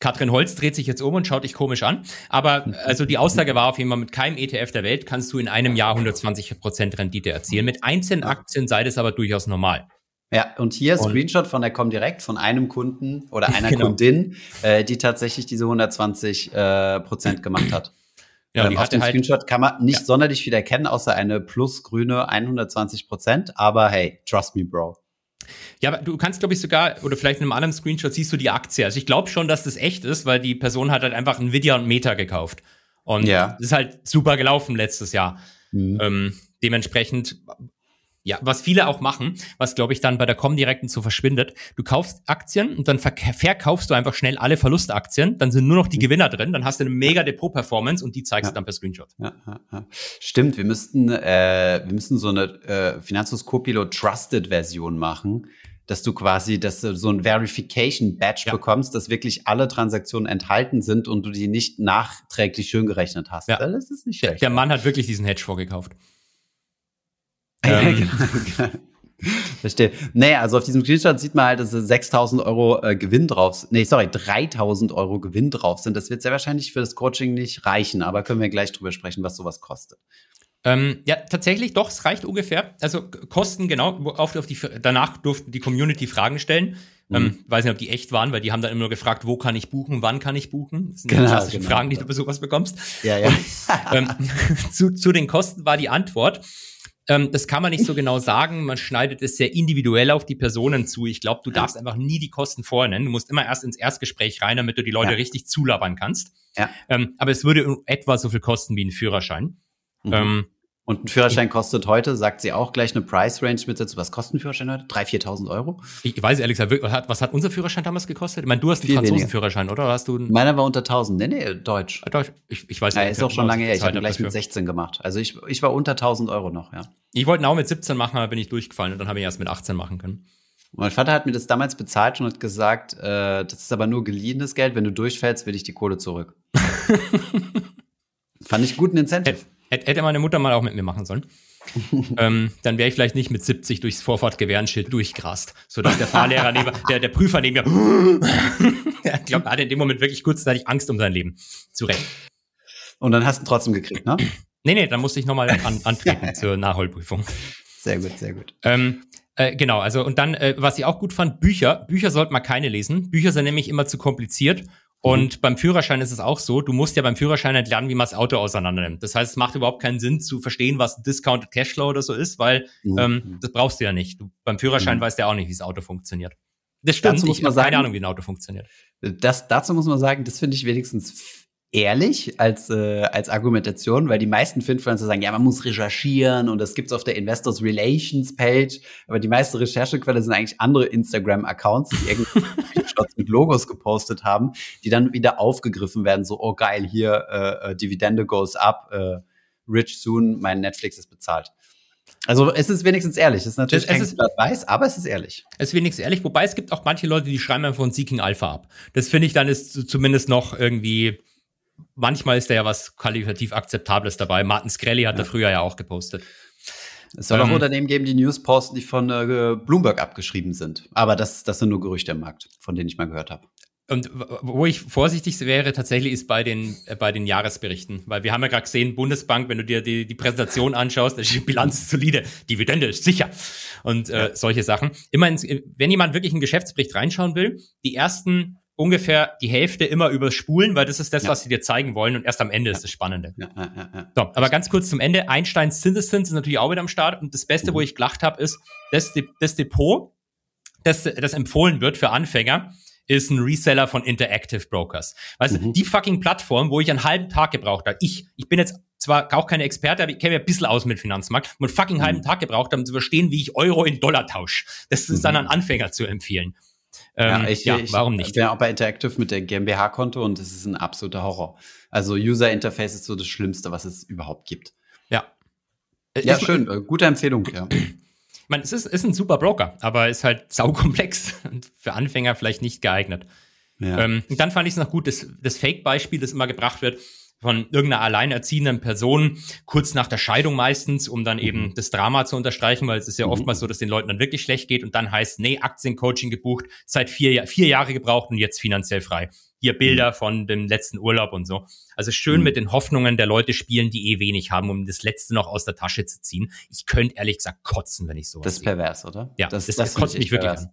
S1: Katrin Holz dreht sich jetzt um und schaut dich komisch an. Aber also die Aussage war auf jeden Fall, mit keinem ETF der Welt kannst du in einem Jahr 120% Rendite erzielen. Mit einzelnen Aktien sei das aber durchaus normal.
S2: Ja, und hier und Screenshot von der Comdirect von einem Kunden oder einer genau. Kundin, äh, die tatsächlich diese 120 äh, Prozent gemacht hat. Ja, ähm, auf dem halt, Screenshot kann man nicht ja. sonderlich viel erkennen, außer eine plusgrüne 120 Prozent. Aber hey, trust me, Bro.
S1: Ja, aber du kannst, glaube ich, sogar, oder vielleicht in einem anderen Screenshot siehst du die Aktie. Also ich glaube schon, dass das echt ist, weil die Person hat halt einfach Nvidia und Meta gekauft. Und ja. das ist halt super gelaufen letztes Jahr. Mhm. Ähm, dementsprechend ja, was viele auch machen, was glaube ich dann bei der Comdirecten so verschwindet. Du kaufst Aktien und dann verkaufst du einfach schnell alle Verlustaktien, dann sind nur noch die Gewinner drin, dann hast du eine mega Depot-Performance und die zeigst ja. du dann per Screenshot. Ja,
S2: ja, Stimmt, wir müssten, äh, wir müssten so eine äh, Finanzus Copilot Trusted Version machen, dass du quasi, dass du so ein Verification Badge ja. bekommst, dass wirklich alle Transaktionen enthalten sind und du die nicht nachträglich schön gerechnet hast.
S1: Ja. Das ist nicht schlecht. Der Mann hat wirklich diesen Hedge vorgekauft. Ähm.
S2: Genau. Verstehe. Nee, also auf diesem Screenshot sieht man halt, dass 6000 Euro äh, Gewinn drauf Nee, sorry, 3000 Euro Gewinn drauf sind. Das wird sehr wahrscheinlich für das Coaching nicht reichen, aber können wir gleich drüber sprechen, was sowas kostet.
S1: Ähm, ja, tatsächlich, doch, es reicht ungefähr. Also Kosten, genau, auf, auf die, danach durften die Community Fragen stellen. Mhm. Ähm, weiß nicht, ob die echt waren, weil die haben dann immer nur gefragt, wo kann ich buchen, wann kann ich buchen. Das sind genau, die klassischen genau. Fragen, die du bei sowas bekommst. Ja, ja. Und, ähm, zu, zu den Kosten war die Antwort, ähm, das kann man nicht so genau sagen. Man schneidet es sehr individuell auf die Personen zu. Ich glaube, du darfst einfach nie die Kosten vorher nennen. Du musst immer erst ins Erstgespräch rein, damit du die Leute ja. richtig zulabern kannst. Ja. Ähm, aber es würde etwa so viel kosten wie ein Führerschein. Mhm. Ähm,
S2: Und ein Führerschein kostet heute, sagt sie auch gleich eine Price Range mit dazu. Was kostet ein Führerschein heute? 3.000, 4.000 Euro?
S1: Ich weiß ehrlich gesagt, was hat unser Führerschein damals gekostet? Ich meine, du hast einen Franzosenführerschein, oder? Hast du einen
S2: Meiner war unter 1.000. Nee, nee, Deutsch.
S1: Ah, Deutsch. Ich, ich weiß
S2: nicht. Ja, ist auch schon lange her. Ich habe gleich mit 16 gemacht. Also ich, ich war unter 1.000 Euro noch, ja.
S1: Ich wollte ihn auch mit 17 machen, aber bin ich durchgefallen und dann habe ich erst mit 18 machen können.
S2: Mein Vater hat mir das damals bezahlt und hat gesagt, äh, das ist aber nur geliehenes Geld. Wenn du durchfällst, will ich die Kohle zurück. Fand ich guten Incentive.
S1: Hätte meine Mutter mal auch mit mir machen sollen. ähm, dann wäre ich vielleicht nicht mit 70 durchs Vorfahrtgewehrenschild durchgrast, sodass der Fahrlehrer neben, der, der Prüfer neben mir, ich glaube, er hatte in dem Moment wirklich kurzzeitig Angst um sein Leben. Zu Recht.
S2: Und dann hast du trotzdem gekriegt, ne?
S1: Nee, nee, dann musste ich nochmal an, antreten zur Nachholprüfung.
S2: Sehr gut, sehr gut.
S1: Ähm, äh, genau, also und dann, äh, was ich auch gut fand, Bücher. Bücher sollte man keine lesen. Bücher sind nämlich immer zu kompliziert und mhm. beim Führerschein ist es auch so, du musst ja beim Führerschein halt lernen, wie man das Auto auseinander nimmt. Das heißt, es macht überhaupt keinen Sinn zu verstehen, was Discounted Cashflow oder so ist, weil mhm. ähm, das brauchst du ja nicht. Du, beim Führerschein mhm. weißt du ja auch nicht, wie das Auto funktioniert. Das stimmt, dazu muss man ich habe keine Ahnung, wie ein Auto funktioniert.
S2: Das, dazu muss man sagen, das finde ich wenigstens ehrlich als, äh, als Argumentation, weil die meisten Finfluencer sagen, ja, man muss recherchieren und das gibt's auf der Investors Relations Page, aber die meiste Recherchequelle sind eigentlich andere Instagram-Accounts, die irgendwie mit Logos gepostet haben, die dann wieder aufgegriffen werden, so, oh geil, hier äh, äh, Dividende goes up, äh, rich soon, mein Netflix ist bezahlt. Also es ist wenigstens ehrlich. Es ist natürlich es, es ist, weiß, aber es ist ehrlich.
S1: Es ist wenigstens ehrlich, wobei es gibt auch manche Leute, die schreiben einfach von Seeking Alpha ab. Das finde ich dann ist zumindest noch irgendwie manchmal ist da ja was qualitativ Akzeptables dabei. Martin Skrelly hat ja. da früher ja auch gepostet.
S2: Es soll ähm, auch Unternehmen geben, die News posten, die von äh, Bloomberg abgeschrieben sind. Aber das, das sind nur Gerüchte im Markt, von denen ich mal gehört habe.
S1: Und wo ich vorsichtig wäre, tatsächlich ist bei den, äh, bei den Jahresberichten. Weil wir haben ja gerade gesehen, Bundesbank, wenn du dir die, die Präsentation anschaust, die Bilanz ist solide, Dividende ist sicher. Und äh, solche Sachen. Immerhin, wenn jemand wirklich einen Geschäftsbericht reinschauen will, die ersten ungefähr die Hälfte immer überspulen, weil das ist das, ja. was sie dir zeigen wollen und erst am Ende ja. ist das Spannende. Ja, so, aber ganz kurz zum Ende. Einsteins Zinseszins ist natürlich auch wieder am Start und das Beste, mhm. wo ich gelacht habe, ist, das, das Depot, das, das empfohlen wird für Anfänger, ist ein Reseller von Interactive Brokers. Weißt mhm. du, die fucking Plattform, wo ich einen halben Tag gebraucht habe. Ich, ich bin jetzt zwar auch keine Experte, aber ich kenne mich ein bisschen aus mit Finanzmarkt und fucking mhm. halben Tag gebraucht habe, um zu verstehen, wie ich Euro in Dollar tausche. Das ist dann mhm. an Anfänger zu empfehlen.
S2: Ähm, ja, ich, ja, ich, warum nicht? Ich bin auch bei Interactive mit der GmbH-Konto und es ist ein absoluter Horror. Also User Interface ist so das Schlimmste, was es überhaupt gibt.
S1: Ja.
S2: Ja, ist schön. Äh, gute Empfehlung, ja.
S1: Ich meine, es ist, ist ein super Broker, aber ist halt saukomplex und für Anfänger vielleicht nicht geeignet. Ja. Ähm, und dann fand ich es noch gut, das, das Fake-Beispiel, das immer gebracht wird, von irgendeiner alleinerziehenden Person, kurz nach der Scheidung meistens, um dann eben mhm. das Drama zu unterstreichen, weil es ist ja mhm. oftmals so, dass den Leuten dann wirklich schlecht geht und dann heißt, nee, Aktiencoaching gebucht, seit vier, vier Jahre gebraucht und jetzt finanziell frei. Hier Bilder mhm. von dem letzten Urlaub und so. Also schön mit den Hoffnungen der Leute spielen, die eh wenig haben, um das Letzte noch aus der Tasche zu ziehen. Ich könnte ehrlich gesagt kotzen, wenn ich so.
S2: Das ist pervers, oder?
S1: Ja, das, das, das kotzt mich wirklich an.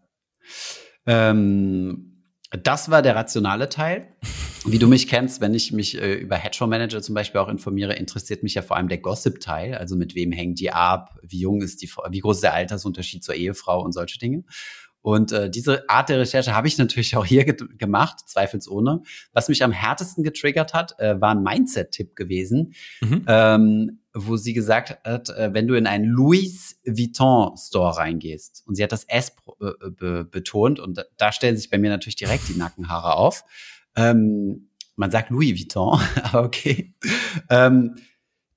S2: Ähm das war der rationale Teil. Wie du mich kennst, wenn ich mich äh, über Hedgefonds-Manager zum Beispiel auch informiere, interessiert mich ja vor allem der Gossip-Teil. Also mit wem hängen die ab? Wie jung ist die, wie groß ist der Altersunterschied zur Ehefrau und solche Dinge? Und äh, diese Art der Recherche habe ich natürlich auch hier ge gemacht, zweifelsohne. Was mich am härtesten getriggert hat, äh, war ein Mindset-Tipp gewesen, mhm. ähm, wo sie gesagt hat, äh, wenn du in einen Louis Vuitton Store reingehst, und sie hat das S äh, be betont, und da stellen sich bei mir natürlich direkt die Nackenhaare auf. Ähm, man sagt Louis Vuitton, aber okay. Ähm,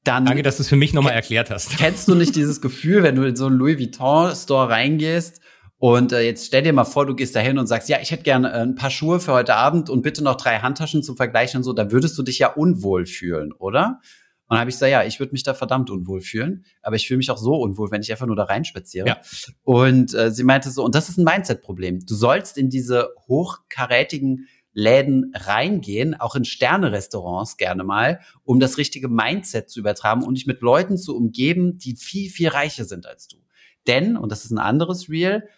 S1: dann Danke, dass du es für mich nochmal erklärt hast.
S2: Kennst du nicht dieses Gefühl, wenn du in so einen Louis Vuitton Store reingehst und äh, jetzt stell dir mal vor, du gehst da hin und sagst, ja, ich hätte gerne äh, ein paar Schuhe für heute Abend und bitte noch drei Handtaschen zum Vergleich und so, da würdest du dich ja unwohl fühlen, oder? Und dann habe ich gesagt, ja, ich würde mich da verdammt unwohl fühlen, aber ich fühle mich auch so unwohl, wenn ich einfach nur da reinspaziere. Ja. Und äh, sie meinte so, und das ist ein Mindset-Problem. Du sollst in diese hochkarätigen Läden reingehen, auch in Sterne-Restaurants gerne mal, um das richtige Mindset zu übertragen und dich mit Leuten zu umgeben, die viel, viel reicher sind als du. Denn, und das ist ein anderes Real,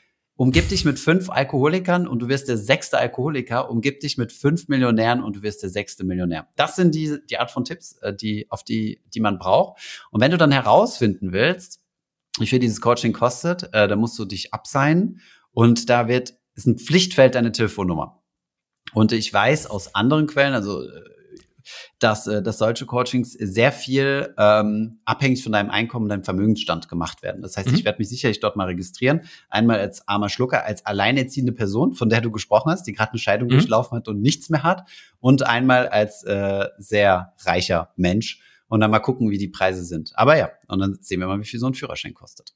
S2: Umgib dich mit fünf Alkoholikern und du wirst der sechste Alkoholiker. Umgib dich mit fünf Millionären und du wirst der sechste Millionär. Das sind die, die Art von Tipps, äh, die, auf die, die man braucht. Und wenn du dann herausfinden willst, wie viel dieses Coaching kostet, äh, dann musst du dich abseilen und da wird, ist ein Pflichtfeld deine Telefonnummer. Und ich weiß aus anderen Quellen, also äh, dass, äh, dass solche Coachings sehr viel ähm, abhängig von deinem Einkommen, deinem Vermögensstand gemacht werden. Das heißt, mhm. ich werde mich sicherlich dort mal registrieren. Einmal als armer Schlucker, als alleinerziehende Person, von der du gesprochen hast, die gerade eine Scheidung mhm. durchlaufen hat und nichts mehr hat. Und einmal als äh, sehr reicher Mensch. Und dann mal gucken, wie die Preise sind. Aber ja, und dann sehen wir mal, wie viel so ein Führerschein kostet.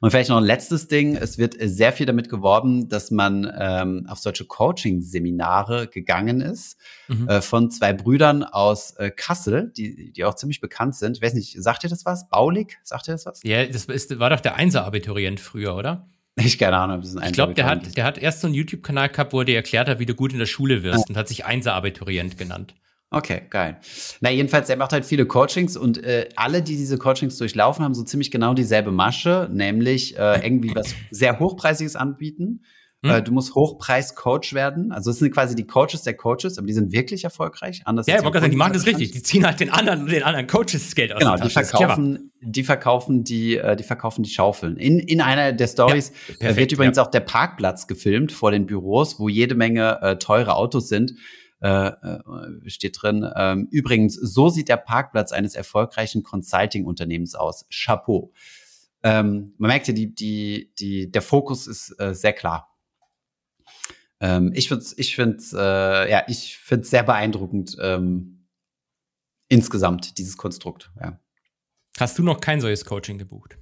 S2: Und vielleicht noch ein letztes Ding. Es wird sehr viel damit geworben, dass man ähm, auf solche Coaching-Seminare gegangen ist mhm. äh, von zwei Brüdern aus äh, Kassel, die, die auch ziemlich bekannt sind. Ich weiß nicht, sagt ihr das was? Baulig? Sagt ihr das was?
S1: Ja, das ist, war doch der Einser-Abiturient früher, oder?
S2: Ich keine Ahnung.
S1: Das ist ein ich glaube, der hat, der hat erst so einen YouTube-Kanal gehabt, wo er dir erklärt hat, wie du gut in der Schule wirst ja. und hat sich Einser-Abiturient genannt.
S2: Okay, geil. Na, jedenfalls, er macht halt viele Coachings und äh, alle, die diese Coachings durchlaufen, haben so ziemlich genau dieselbe Masche, nämlich äh, irgendwie was sehr Hochpreisiges anbieten. Hm? Äh, du musst Hochpreis-Coach werden. Also es sind quasi die Coaches der Coaches, aber die sind wirklich erfolgreich.
S1: Anders ja, ich wollte sagen, die machen das richtig. Die ziehen halt den anderen, den anderen Coaches Geld aus
S2: Genau, die verkaufen, die verkaufen die, äh, die verkaufen die Schaufeln. In, in einer der Stories ja, äh, wird übrigens ja. auch der Parkplatz gefilmt vor den Büros, wo jede Menge äh, teure Autos sind. Äh, äh, steht drin. Ähm, übrigens, so sieht der Parkplatz eines erfolgreichen Consulting-Unternehmens aus. Chapeau. Ähm, man merkt ja, die, die, die, der Fokus ist äh, sehr klar. Ähm, ich finde es ich find's, äh, ja, ich find's sehr beeindruckend ähm, insgesamt, dieses Konstrukt. Ja.
S1: Hast du noch kein solches Coaching gebucht?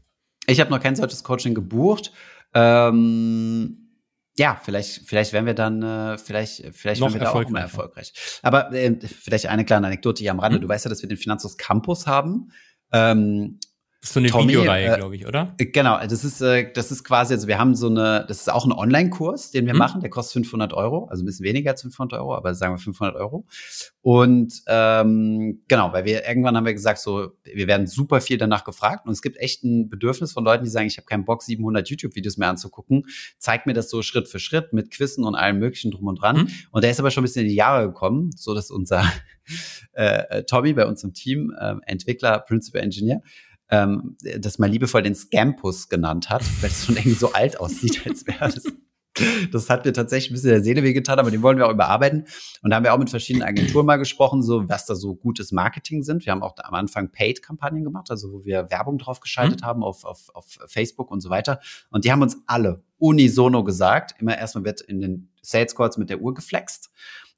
S2: Ich habe noch kein solches Coaching gebucht. Ähm, ja, vielleicht, vielleicht werden wir dann, äh, vielleicht, vielleicht
S1: Noch
S2: werden wir da auch immer erfolgreich. Aber äh, vielleicht eine kleine Anekdote hier am Rande. Hm? Du weißt ja, dass wir den Finanzos Campus haben. Ähm,
S1: das ist so eine Tommy, Videoreihe, äh, glaube ich, oder?
S2: Äh, genau, das ist, äh, das ist quasi, also wir haben so eine, das ist auch ein Online-Kurs, den wir hm? machen, der kostet 500 Euro, also ein bisschen weniger als 500 Euro, aber sagen wir 500 Euro. Und ähm, genau, weil wir irgendwann haben wir gesagt, so, wir werden super viel danach gefragt und es gibt echt ein Bedürfnis von Leuten, die sagen, ich habe keinen Bock, 700 YouTube-Videos mehr anzugucken, zeig mir das so Schritt für Schritt mit Quizzen und allem möglichen drum und dran. Hm? Und der ist aber schon ein bisschen in die Jahre gekommen, so dass unser äh, Tommy bei uns im Team, äh, Entwickler, Principal Engineer, ähm, das mal liebevoll den Scampus genannt hat, weil es schon irgendwie so alt aussieht, als wäre das. Das hat mir tatsächlich ein bisschen der Seele wehgetan, aber den wollen wir auch überarbeiten. Und da haben wir auch mit verschiedenen Agenturen mal gesprochen, so was da so gutes Marketing sind. Wir haben auch am Anfang Paid-Kampagnen gemacht, also wo wir Werbung drauf geschaltet mhm. haben auf, auf, auf Facebook und so weiter. Und die haben uns alle unisono gesagt, immer erstmal wird in den Sales Calls mit der Uhr geflext.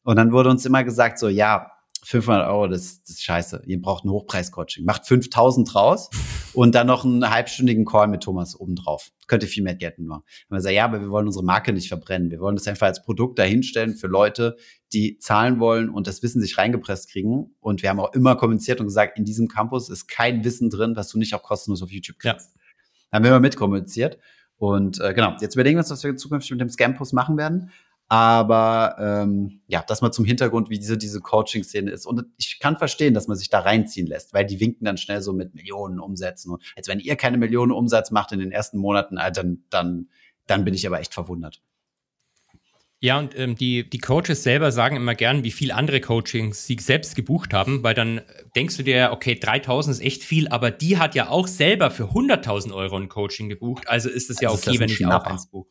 S2: Und dann wurde uns immer gesagt, so, ja, 500 Euro, das, das ist scheiße. Ihr braucht ein Hochpreis-Coaching. Macht 5000 raus und dann noch einen halbstündigen Call mit Thomas obendrauf. Könnte viel mehr Geld nur. Und wir sagen, ja, aber wir wollen unsere Marke nicht verbrennen. Wir wollen das einfach als Produkt dahinstellen für Leute, die zahlen wollen und das Wissen sich reingepresst kriegen. Und wir haben auch immer kommuniziert und gesagt, in diesem Campus ist kein Wissen drin, was du nicht auch kostenlos auf YouTube kriegst. Ja. Da haben wir immer mitkommuniziert. Und äh, genau, jetzt überlegen wir uns, was wir zukünftig mit dem Scampus machen werden. Aber ähm, ja, das mal zum Hintergrund, wie diese, diese Coaching-Szene ist. Und ich kann verstehen, dass man sich da reinziehen lässt, weil die winken dann schnell so mit Millionen Umsätzen. Und als wenn ihr keine Millionen Umsatz macht in den ersten Monaten, dann, dann, dann bin ich aber echt verwundert.
S1: Ja, und ähm, die, die Coaches selber sagen immer gern, wie viel andere Coachings sie selbst gebucht haben, weil dann denkst du dir, okay, 3000 ist echt viel, aber die hat ja auch selber für 100.000 Euro ein Coaching gebucht, also ist es ja also okay, wenn ich auch eins buche.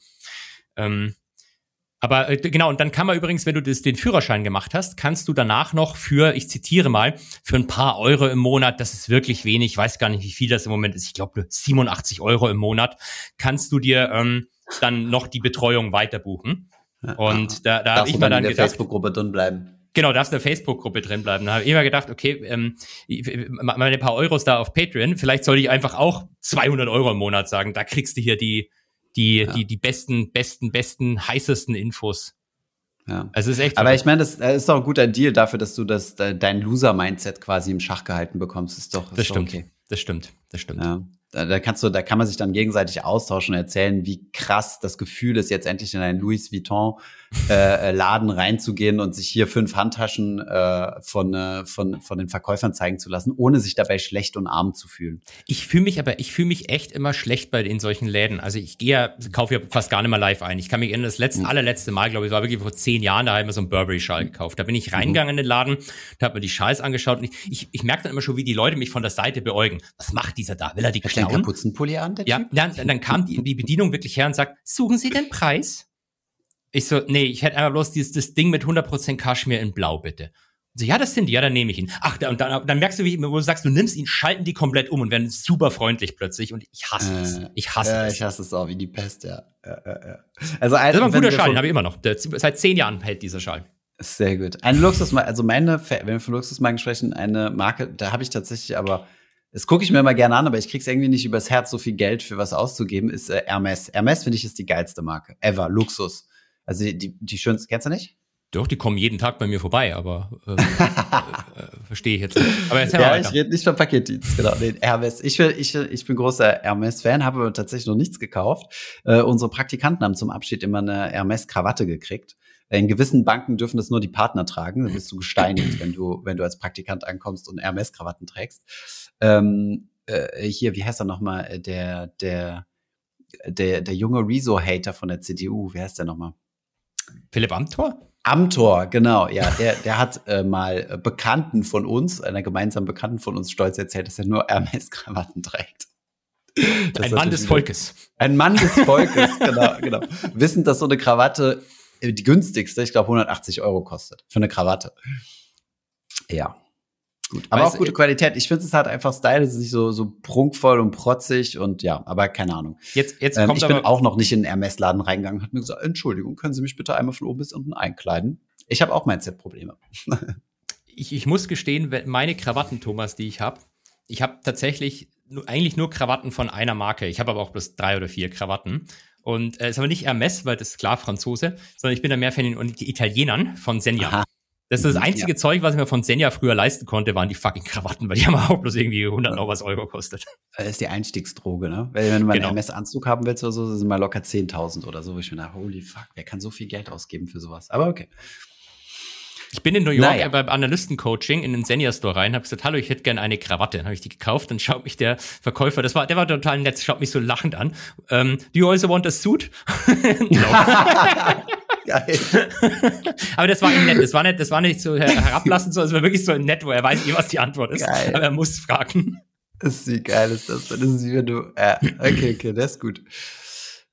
S1: Ähm, aber äh, genau, und dann kann man übrigens, wenn du das, den Führerschein gemacht hast, kannst du danach noch für, ich zitiere mal, für ein paar Euro im Monat, das ist wirklich wenig, ich weiß gar nicht, wie viel das im Moment ist, ich glaube 87 Euro im Monat, kannst du dir ähm, dann noch die Betreuung weiter buchen. Und da, da habe ich mir dann in der
S2: gedacht, Facebook-Gruppe drin bleiben.
S1: Genau, darfst in der Facebook-Gruppe drin bleiben. Da habe ich immer gedacht, okay, ähm, meine paar Euros da auf Patreon, vielleicht sollte ich einfach auch 200 Euro im Monat sagen. Da kriegst du hier die die, ja. die, die besten, besten, besten, heißesten Infos.
S2: Ja. Also ist echt. Aber ich meine, das, das ist doch ein guter Deal dafür, dass du das, dein Loser-Mindset quasi im Schach gehalten bekommst. Ist doch, ist
S1: das stimmt. Okay. Das stimmt. Das stimmt.
S2: Ja. Da, da kannst du, da kann man sich dann gegenseitig austauschen und erzählen, wie krass das Gefühl ist, jetzt endlich in einen Louis Vuitton äh, äh, Laden reinzugehen und sich hier fünf Handtaschen äh, von, äh, von, von den Verkäufern zeigen zu lassen, ohne sich dabei schlecht und arm zu fühlen.
S1: Ich fühle mich aber, ich fühle mich echt immer schlecht bei in solchen Läden. Also ich gehe ja, kaufe ja fast gar nicht mehr live ein. Ich kann mich erinnern, das letzte, mhm. allerletzte Mal, glaube ich, war wirklich vor zehn Jahren, da habe ich mir so einen Burberry-Schal gekauft. Da bin ich mhm. reingegangen in den Laden, da habe mir die Schals angeschaut und ich, ich, ich merke dann immer schon, wie die Leute mich von der Seite beäugen. Was macht dieser da? Will er die
S2: Hat klauen? Kapuzenpulli an,
S1: der ja, typ? Dann, dann kam die, die Bedienung wirklich her und sagt, suchen Sie den Preis? Ich so, nee, ich hätte einfach bloß dieses das Ding mit 100% Kaschmir in Blau, bitte. So, ja, das sind die, ja, dann nehme ich ihn. Ach, da, und dann, dann merkst du, wie wo du sagst, du nimmst ihn, schalten die komplett um und werden super freundlich plötzlich. Und ich hasse es.
S2: Äh,
S1: Ich hasse
S2: ja,
S1: es.
S2: ich hasse es auch wie die Pest, ja. ja, ja, ja. Also ein,
S1: Das ist ein
S2: wenn
S1: guter Schal, den habe ich immer noch. Der, seit zehn Jahren hält dieser Schal.
S2: Sehr gut. Ein Luxusmarke, also meine, wenn wir von Luxusmarken sprechen, eine Marke, da habe ich tatsächlich aber, das gucke ich mir immer gerne an, aber ich krieg's irgendwie nicht übers Herz, so viel Geld für was auszugeben, ist äh, Hermes. Hermes finde ich ist die geilste Marke. Ever. Luxus. Also die, die, die schönste, kennst du nicht?
S1: Doch, die kommen jeden Tag bei mir vorbei, aber ähm, äh, verstehe ich jetzt nicht. Aber erzähl mal
S2: ja,
S1: weiter.
S2: ich rede nicht von Paketdienst, genau. Nee, Hermes. Ich, will, ich, ich bin großer Hermes-Fan, habe aber tatsächlich noch nichts gekauft. Äh, unsere Praktikanten haben zum Abschied immer eine Hermes-Krawatte gekriegt. In gewissen Banken dürfen das nur die Partner tragen. Dann bist du gesteinigt, wenn du, wenn du als Praktikant ankommst und Hermes-Krawatten trägst. Ähm, äh, hier, wie heißt er nochmal? Äh, Der, der, der, der junge Rezo-Hater von der CDU, wie heißt der nochmal?
S1: Philipp Amthor?
S2: Amtor, genau, ja, der, der hat äh, mal äh, Bekannten von uns, einer gemeinsamen Bekannten von uns, stolz erzählt, dass er nur Hermes-Krawatten trägt. Das
S1: Ein Mann des Volkes.
S2: Ein Mann des Volkes, genau, genau. Wissend, dass so eine Krawatte, äh, die günstigste, ich glaube, 180 Euro kostet für eine Krawatte. Ja. Gut. Aber
S1: Weißt
S2: auch gute Qualität. Ich finde, es hat einfach Style, es ist nicht so, so prunkvoll und protzig und ja, aber keine Ahnung.
S1: Jetzt, jetzt
S2: Ähm,
S1: kommt
S2: ich bin
S1: aber,
S2: auch noch nicht in den Hermes-Laden reingegangen und hat mir gesagt, Entschuldigung, können Sie mich bitte einmal von oben bis unten einkleiden? Ich habe auch Mindset-Probleme.
S1: ich, ich muss gestehen, meine Krawatten, Thomas, die ich habe, ich habe tatsächlich eigentlich nur Krawatten von einer Marke. Ich habe aber auch bloß drei oder vier Krawatten. Und äh, ist aber nicht Hermes, weil das ist klar Franzose, sondern ich bin da mehr von den Italienern von Senja.
S2: Aha.
S1: Das ist das
S2: Mhm,
S1: einzige Zeug, was ich mir von Senja früher leisten konnte, waren die fucking Krawatten, weil die haben auch bloß irgendwie 100 noch was Euro kostet.
S2: Das ist die Einstiegsdroge, ne? Weil wenn du mal
S1: Genau.
S2: einen Hermes-Anzug haben willst oder so, sind mal locker 10.000 oder so. Wo ich mir dachte, holy fuck, wer kann so viel Geld ausgeben für sowas? Aber okay.
S1: Ich bin in New York
S2: Naja.
S1: äh, beim Analysten-Coaching in den Senja-Store rein, habe gesagt, hallo, ich hätte gerne eine Krawatte. Dann habe ich die gekauft, dann schaut mich der Verkäufer, das war, der war total nett, schaut mich so lachend an. Ähm, do you also want a suit?
S2: Geil.
S1: Aber das war ihm nett, das war nicht, das war nicht so her- herablassend, sondern es war wirklich so nett, wo er weiß eh, was die Antwort ist.
S2: Geil.
S1: Aber er muss fragen.
S2: Das ist, wie geil ist das? Das ist wie wenn du, ja, okay, okay, das ist gut.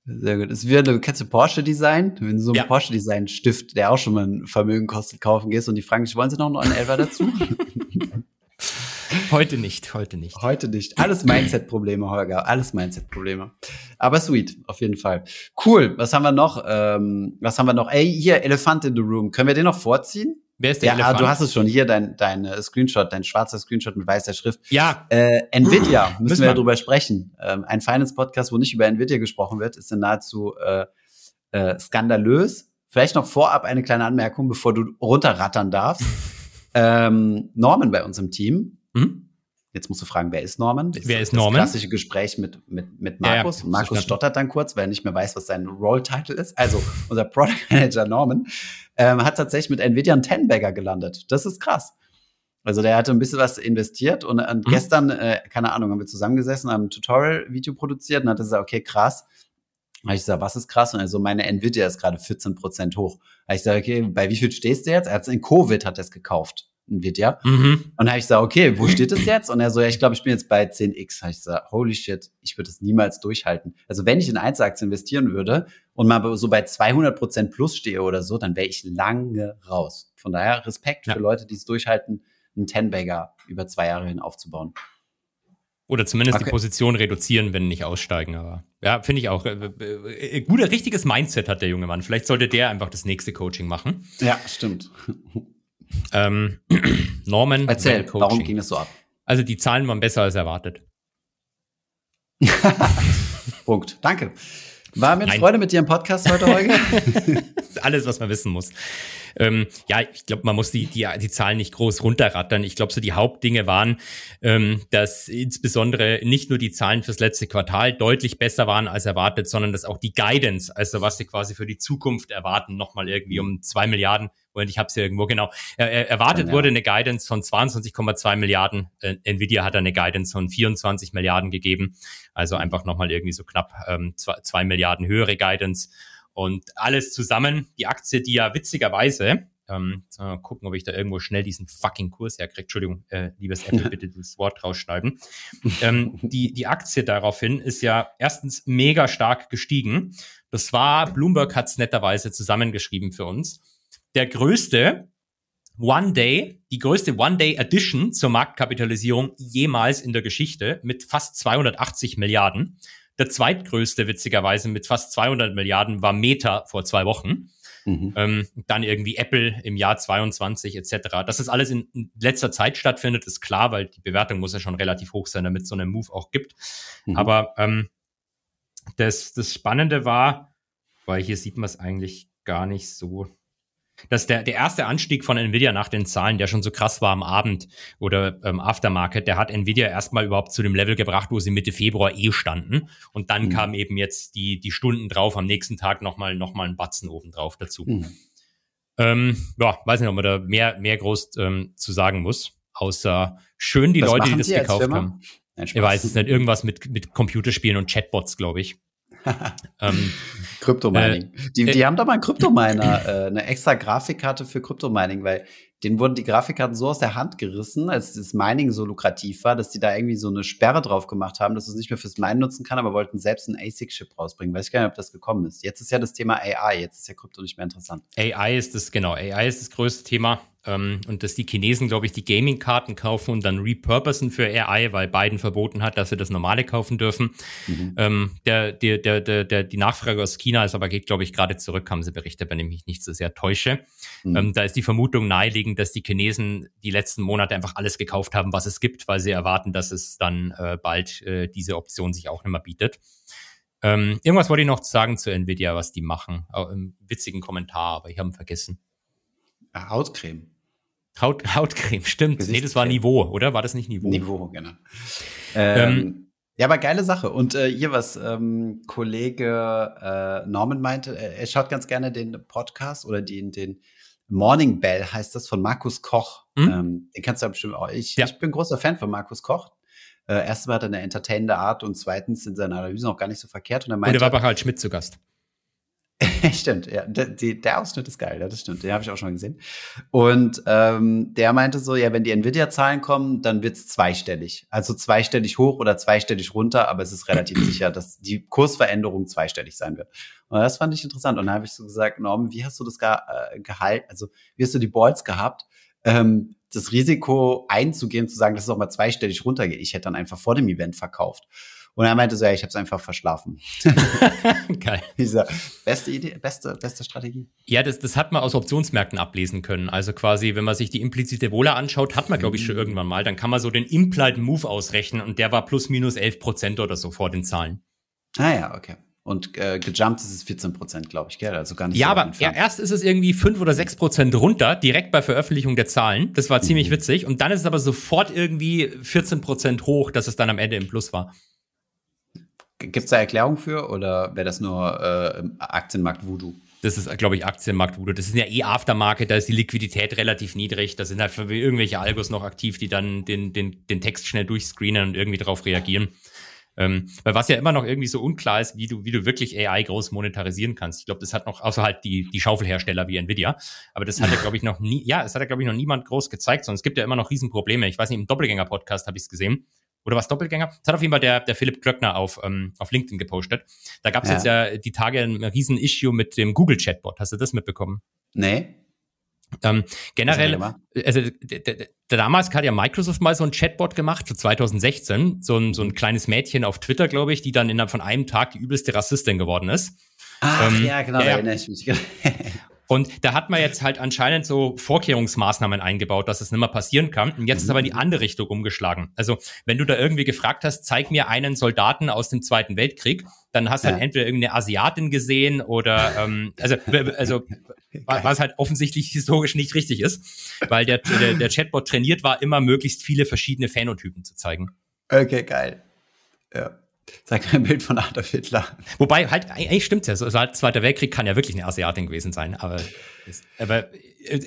S2: Sehr gut. Das ist wie wenn du, kennst du Porsche Design? Wenn du so einen
S1: Ja.
S2: Porsche Design Stift, der auch schon mal ein Vermögen kostet, kaufen gehst und die fragen dich, wollen sie noch einen Elfer dazu?
S1: Heute nicht, heute nicht.
S2: Heute nicht. Alles Mindset-Probleme, Holger. Alles Mindset-Probleme. Aber sweet, auf jeden Fall. Cool. Was haben wir noch? Ähm, was haben wir noch? Ey, hier, Elefant in the Room. Können wir den noch vorziehen?
S1: Wer ist der
S2: Ja, ah,
S1: Elefant?
S2: du hast es schon. Hier dein, dein äh, Screenshot, dein schwarzer Screenshot mit weißer Schrift.
S1: ja,
S2: Äh, Nvidia, müssen,
S1: Müssen
S2: wir
S1: wir.
S2: drüber sprechen. Ähm, ein Finance-Podcast, wo nicht über Nvidia gesprochen wird, ist dann nahezu äh, äh, skandalös. Vielleicht noch vorab eine kleine Anmerkung, bevor du runterrattern darfst. ähm, Norman bei uns im Team.
S1: Hm?
S2: Jetzt musst du fragen, wer ist Norman? Das
S1: Wer ist
S2: das
S1: Norman?
S2: klassische Gespräch mit, mit, mit
S1: Ja, ja.
S2: Markus. Markus
S1: Verstanden.
S2: stottert dann kurz, weil er nicht mehr weiß, was sein Role-Title ist. Also unser Product Manager Norman ähm, hat tatsächlich mit Nvidia einen Ten-Bagger gelandet. Das ist krass. Also der hatte ein bisschen was investiert und, und
S1: Mhm.
S2: gestern, äh, keine Ahnung, haben wir zusammengesessen, haben ein Tutorial-Video produziert und hat er gesagt, okay, krass. Habe ich gesagt, was ist krass? Und er so, meine Nvidia ist gerade 14% hoch. Habe ich gesagt, okay, bei wie viel stehst du jetzt? Er hat in Covid hat es gekauft, Nvidia.
S1: Mhm.
S2: Und habe ich gesagt, okay, wo steht es jetzt? Und er so, ja, ich glaube, ich bin jetzt bei 10x. Habe ich gesagt, holy shit, ich würde es niemals durchhalten. Also wenn ich in Einzelaktien investieren würde und mal so bei 200 Prozent plus stehe oder so, dann wäre ich lange raus. Von daher Respekt
S1: Ja.
S2: für Leute, die es durchhalten, einen Ten-Bagger über zwei Jahre hin aufzubauen.
S1: Oder zumindest
S2: Okay.
S1: die Position reduzieren, wenn nicht aussteigen. Aber ja, finde ich auch. Äh, äh, äh, guter, richtiges Mindset hat der junge Mann. Vielleicht sollte der einfach das nächste Coaching machen.
S2: Ja, stimmt.
S1: Ähm, Norman,
S2: Erzähl, warum ging das so ab?
S1: Also die Zahlen waren besser als erwartet.
S2: Punkt. Danke. War mir. Freude mit dir im Podcast heute, Holger.
S1: Alles, was man wissen muss. Ähm, ja, ich glaube, man muss die, die, die Zahlen nicht groß runterrattern. Ich glaube, so die Hauptdinge waren, ähm, dass insbesondere nicht nur die Zahlen fürs letzte Quartal deutlich besser waren als erwartet, sondern dass auch die Guidance, also was sie quasi für die Zukunft erwarten, nochmal irgendwie um zwei Milliarden, und ich habe es ja irgendwo genau, erwartet
S2: Ja.
S1: wurde eine Guidance von 22,2 Milliarden. Äh, Nvidia hat eine Guidance von 24 Milliarden gegeben. Also einfach nochmal irgendwie so knapp ähm, zwei, zwei Milliarden höhere Guidance. Und alles zusammen, die Aktie, die ja witzigerweise, ähm, mal gucken, ob ich da irgendwo schnell diesen fucking Kurs herkriege. Entschuldigung, äh, liebes Apple, bitte das Wort rausschneiden. ähm, die, die Aktie daraufhin ist ja erstens mega stark gestiegen. Das war, Bloomberg hat es netterweise zusammengeschrieben für uns. Der größte One Day, die größte One Day Addition zur Marktkapitalisierung jemals in der Geschichte mit fast 280 Milliarden. Der zweitgrößte, witzigerweise, mit fast 200 Milliarden war Meta vor zwei Wochen. Mhm. Ähm, dann irgendwie Apple im Jahr 22 etc. Dass das alles in, letzter Zeit stattfindet, ist klar, weil die Bewertung muss ja schon relativ hoch sein, damit es so einen Move auch gibt. Mhm. Aber ähm, das, das Spannende war, weil hier sieht man es eigentlich gar nicht so dass der, der erste Anstieg von Nvidia nach den Zahlen, der schon so krass war am Abend oder ähm, Aftermarket, der hat Nvidia erstmal überhaupt zu dem Level gebracht, wo sie Mitte Februar eh standen. Und dann mhm. kam eben jetzt die, die Stunden drauf, am nächsten Tag nochmal noch mal ein Batzen oben drauf dazu. Mhm. Ähm, ja, weiß nicht, ob man da mehr, mehr groß ähm, zu sagen muss, außer schön die Was Leute, die das gekauft haben. Ich weiß es nicht, irgendwas mit, mit Computerspielen und Chatbots, glaube ich
S2: ähm, Kryptomining. Äh, die, die äh, haben doch mal einen Kryptominer, äh, eine extra Grafikkarte für Kryptomining, weil denen wurden die Grafikkarten so aus der Hand gerissen, als das Mining so lukrativ war, dass die da irgendwie so eine Sperre drauf gemacht haben, dass du es nicht mehr fürs Minen nutzen kann, aber wollten selbst einen ASIC-Chip rausbringen. Weiß ich gar nicht, ob das gekommen ist. Jetzt ist ja das Thema AI, jetzt ist ja Krypto nicht mehr interessant.
S1: AI ist das, genau, AI ist das größte Thema. Ähm, und dass die Chinesen, glaube ich, die Gaming-Karten kaufen und dann repurposen für AI, weil Biden verboten hat, dass sie das normale kaufen dürfen. Mhm. Ähm, der, der, der, der, der, die Nachfrage aus China ist aber geht, glaube ich, gerade zurück, haben sie berichtet, wenn ich mich nicht so sehr täusche. Mhm. Ähm, da ist die Vermutung naheliegend, dass die Chinesen die letzten Monate einfach alles gekauft haben, was es gibt, weil sie erwarten, dass es dann äh, bald äh, diese Option sich auch nicht mehr bietet. Ähm, irgendwas wollte ich noch sagen zu Nvidia, was die machen. Auch im witzigen Kommentar, aber ich habe ihn vergessen.
S2: Hautcreme.
S1: Haut, Hautcreme, stimmt. Nee, das war Niveau, oder? War das nicht Niveau?
S2: Niveau, genau. Ähm, ähm, ja, aber geile Sache. Und äh, hier, was ähm, Kollege äh, Norman meinte, er schaut ganz gerne den Podcast oder den, den Morning Bell heißt das von Markus Koch. Hm? Ähm, den kannst du ja bestimmt auch. Ich, ja. ich bin großer Fan von Markus Koch. Äh, erstens hat er eine entertainende Art und zweitens sind seine Analysen auch gar nicht so verkehrt.
S1: Und, er meinte, und er war bei Harald Schmidt zu Gast.
S2: stimmt, ja. Der, der, Ausschnitt ist geil, das stimmt. Den habe ich auch schon gesehen. Und ähm, der meinte so, ja, wenn die Nvidia-Zahlen kommen, dann wird's zweistellig. Also zweistellig hoch oder zweistellig runter, aber es ist relativ sicher, dass die Kursveränderung zweistellig sein wird. Und das fand ich interessant. Und da habe ich so gesagt, Norm, wie hast du das ge äh, gehalten? Also, wie hast du die Balls gehabt? Ähm, das Risiko einzugehen, zu sagen, dass es auch mal zweistellig runtergeht. Ich hätte dann einfach vor dem Event verkauft. Und er meinte so, ja, ich habe es einfach verschlafen. Geil. Diese beste Idee, beste, beste Strategie.
S1: Ja, das, das hat man aus Optionsmärkten ablesen können. Also quasi, wenn man sich die implizite Wohler anschaut, hat man, glaube ich, schon mhm. irgendwann mal. Dann kann man so den Implied Move ausrechnen und der war plus minus 11 Prozent oder so vor den Zahlen.
S2: Ah ja, okay. Und äh, gejumpt ist es 14 Prozent, glaube ich, gell? Also gar nicht
S1: Ja, so aber ja, erst ist es irgendwie 5 oder 6 Prozent runter, direkt bei Veröffentlichung der Zahlen. Das war ziemlich mhm. witzig. Und dann ist es aber sofort irgendwie 14 Prozent hoch, dass es dann am Ende im Plus war.
S2: Gibt es da Erklärung für oder wäre das nur äh, Aktienmarkt Voodoo?
S1: Das ist, glaube ich, Aktienmarkt Voodoo. Das ist ja eh Aftermarket, da ist die Liquidität relativ niedrig. Da sind halt irgendwelche Algos noch aktiv, die dann den, den, den Text schnell durchscreenen und irgendwie darauf reagieren. Ähm, weil was ja immer noch irgendwie so unklar ist, wie du, wie du wirklich AI groß monetarisieren kannst. Ich glaube, das hat noch, außer halt die, die Schaufelhersteller wie Nvidia, aber das hat ja, glaube ich, noch nie, ja, das hat ja, glaube ich, noch niemand groß gezeigt, sondern es gibt ja immer noch Riesenprobleme. Ich weiß nicht, im Doppelgänger-Podcast habe ich es gesehen oder was Doppelgänger? Das hat auf jeden Fall der, der Philipp Klöckner auf, ähm, auf LinkedIn gepostet. Da gab es ja. jetzt ja die Tage ein riesen Issue mit dem Google-Chatbot. Hast du das mitbekommen?
S2: Nee.
S1: Ähm, generell, also damals hat ja Microsoft mal so ein Chatbot gemacht, so 2016, so ein, so ein kleines Mädchen auf Twitter, glaube ich, die dann innerhalb von einem Tag die übelste Rassistin geworden ist.
S2: Ah, ähm, ja, genau, ja, erinnere ich mich.
S1: Und da hat man jetzt halt anscheinend so Vorkehrungsmaßnahmen eingebaut, dass es nicht mehr passieren kann. Und jetzt mhm. ist aber in die andere Richtung umgeschlagen. Also, wenn du da irgendwie gefragt hast, zeig mir einen Soldaten aus dem Zweiten Weltkrieg, dann hast du halt ja. halt entweder irgendeine Asiatin gesehen oder ähm, also, also was halt offensichtlich historisch nicht richtig ist, weil der, der, der Chatbot trainiert war, immer möglichst viele verschiedene Phänotypen zu zeigen.
S2: Okay, geil. Ja. Zeig mir ein Bild von Adolf Hitler.
S1: Wobei, halt, eigentlich stimmt's ja. So, also halt Zweiter Weltkrieg kann ja wirklich eine Asiatin gewesen sein, aber, aber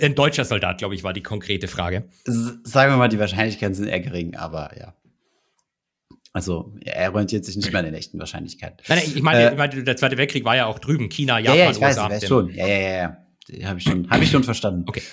S1: ein deutscher Soldat, glaube ich, war die konkrete Frage.
S2: Sagen wir mal, die Wahrscheinlichkeiten sind eher gering, aber ja. Also er orientiert sich nicht mehr an den echten Wahrscheinlichkeiten.
S1: Nein, nein ich meine, äh, ich meine, der Zweite Weltkrieg war ja auch drüben, China, Japan,
S2: ja, ja, ich weiß, USA. Weiß schon. Ja, ja, ja, ja. Habe ich schon, habe ich schon verstanden.
S1: Okay.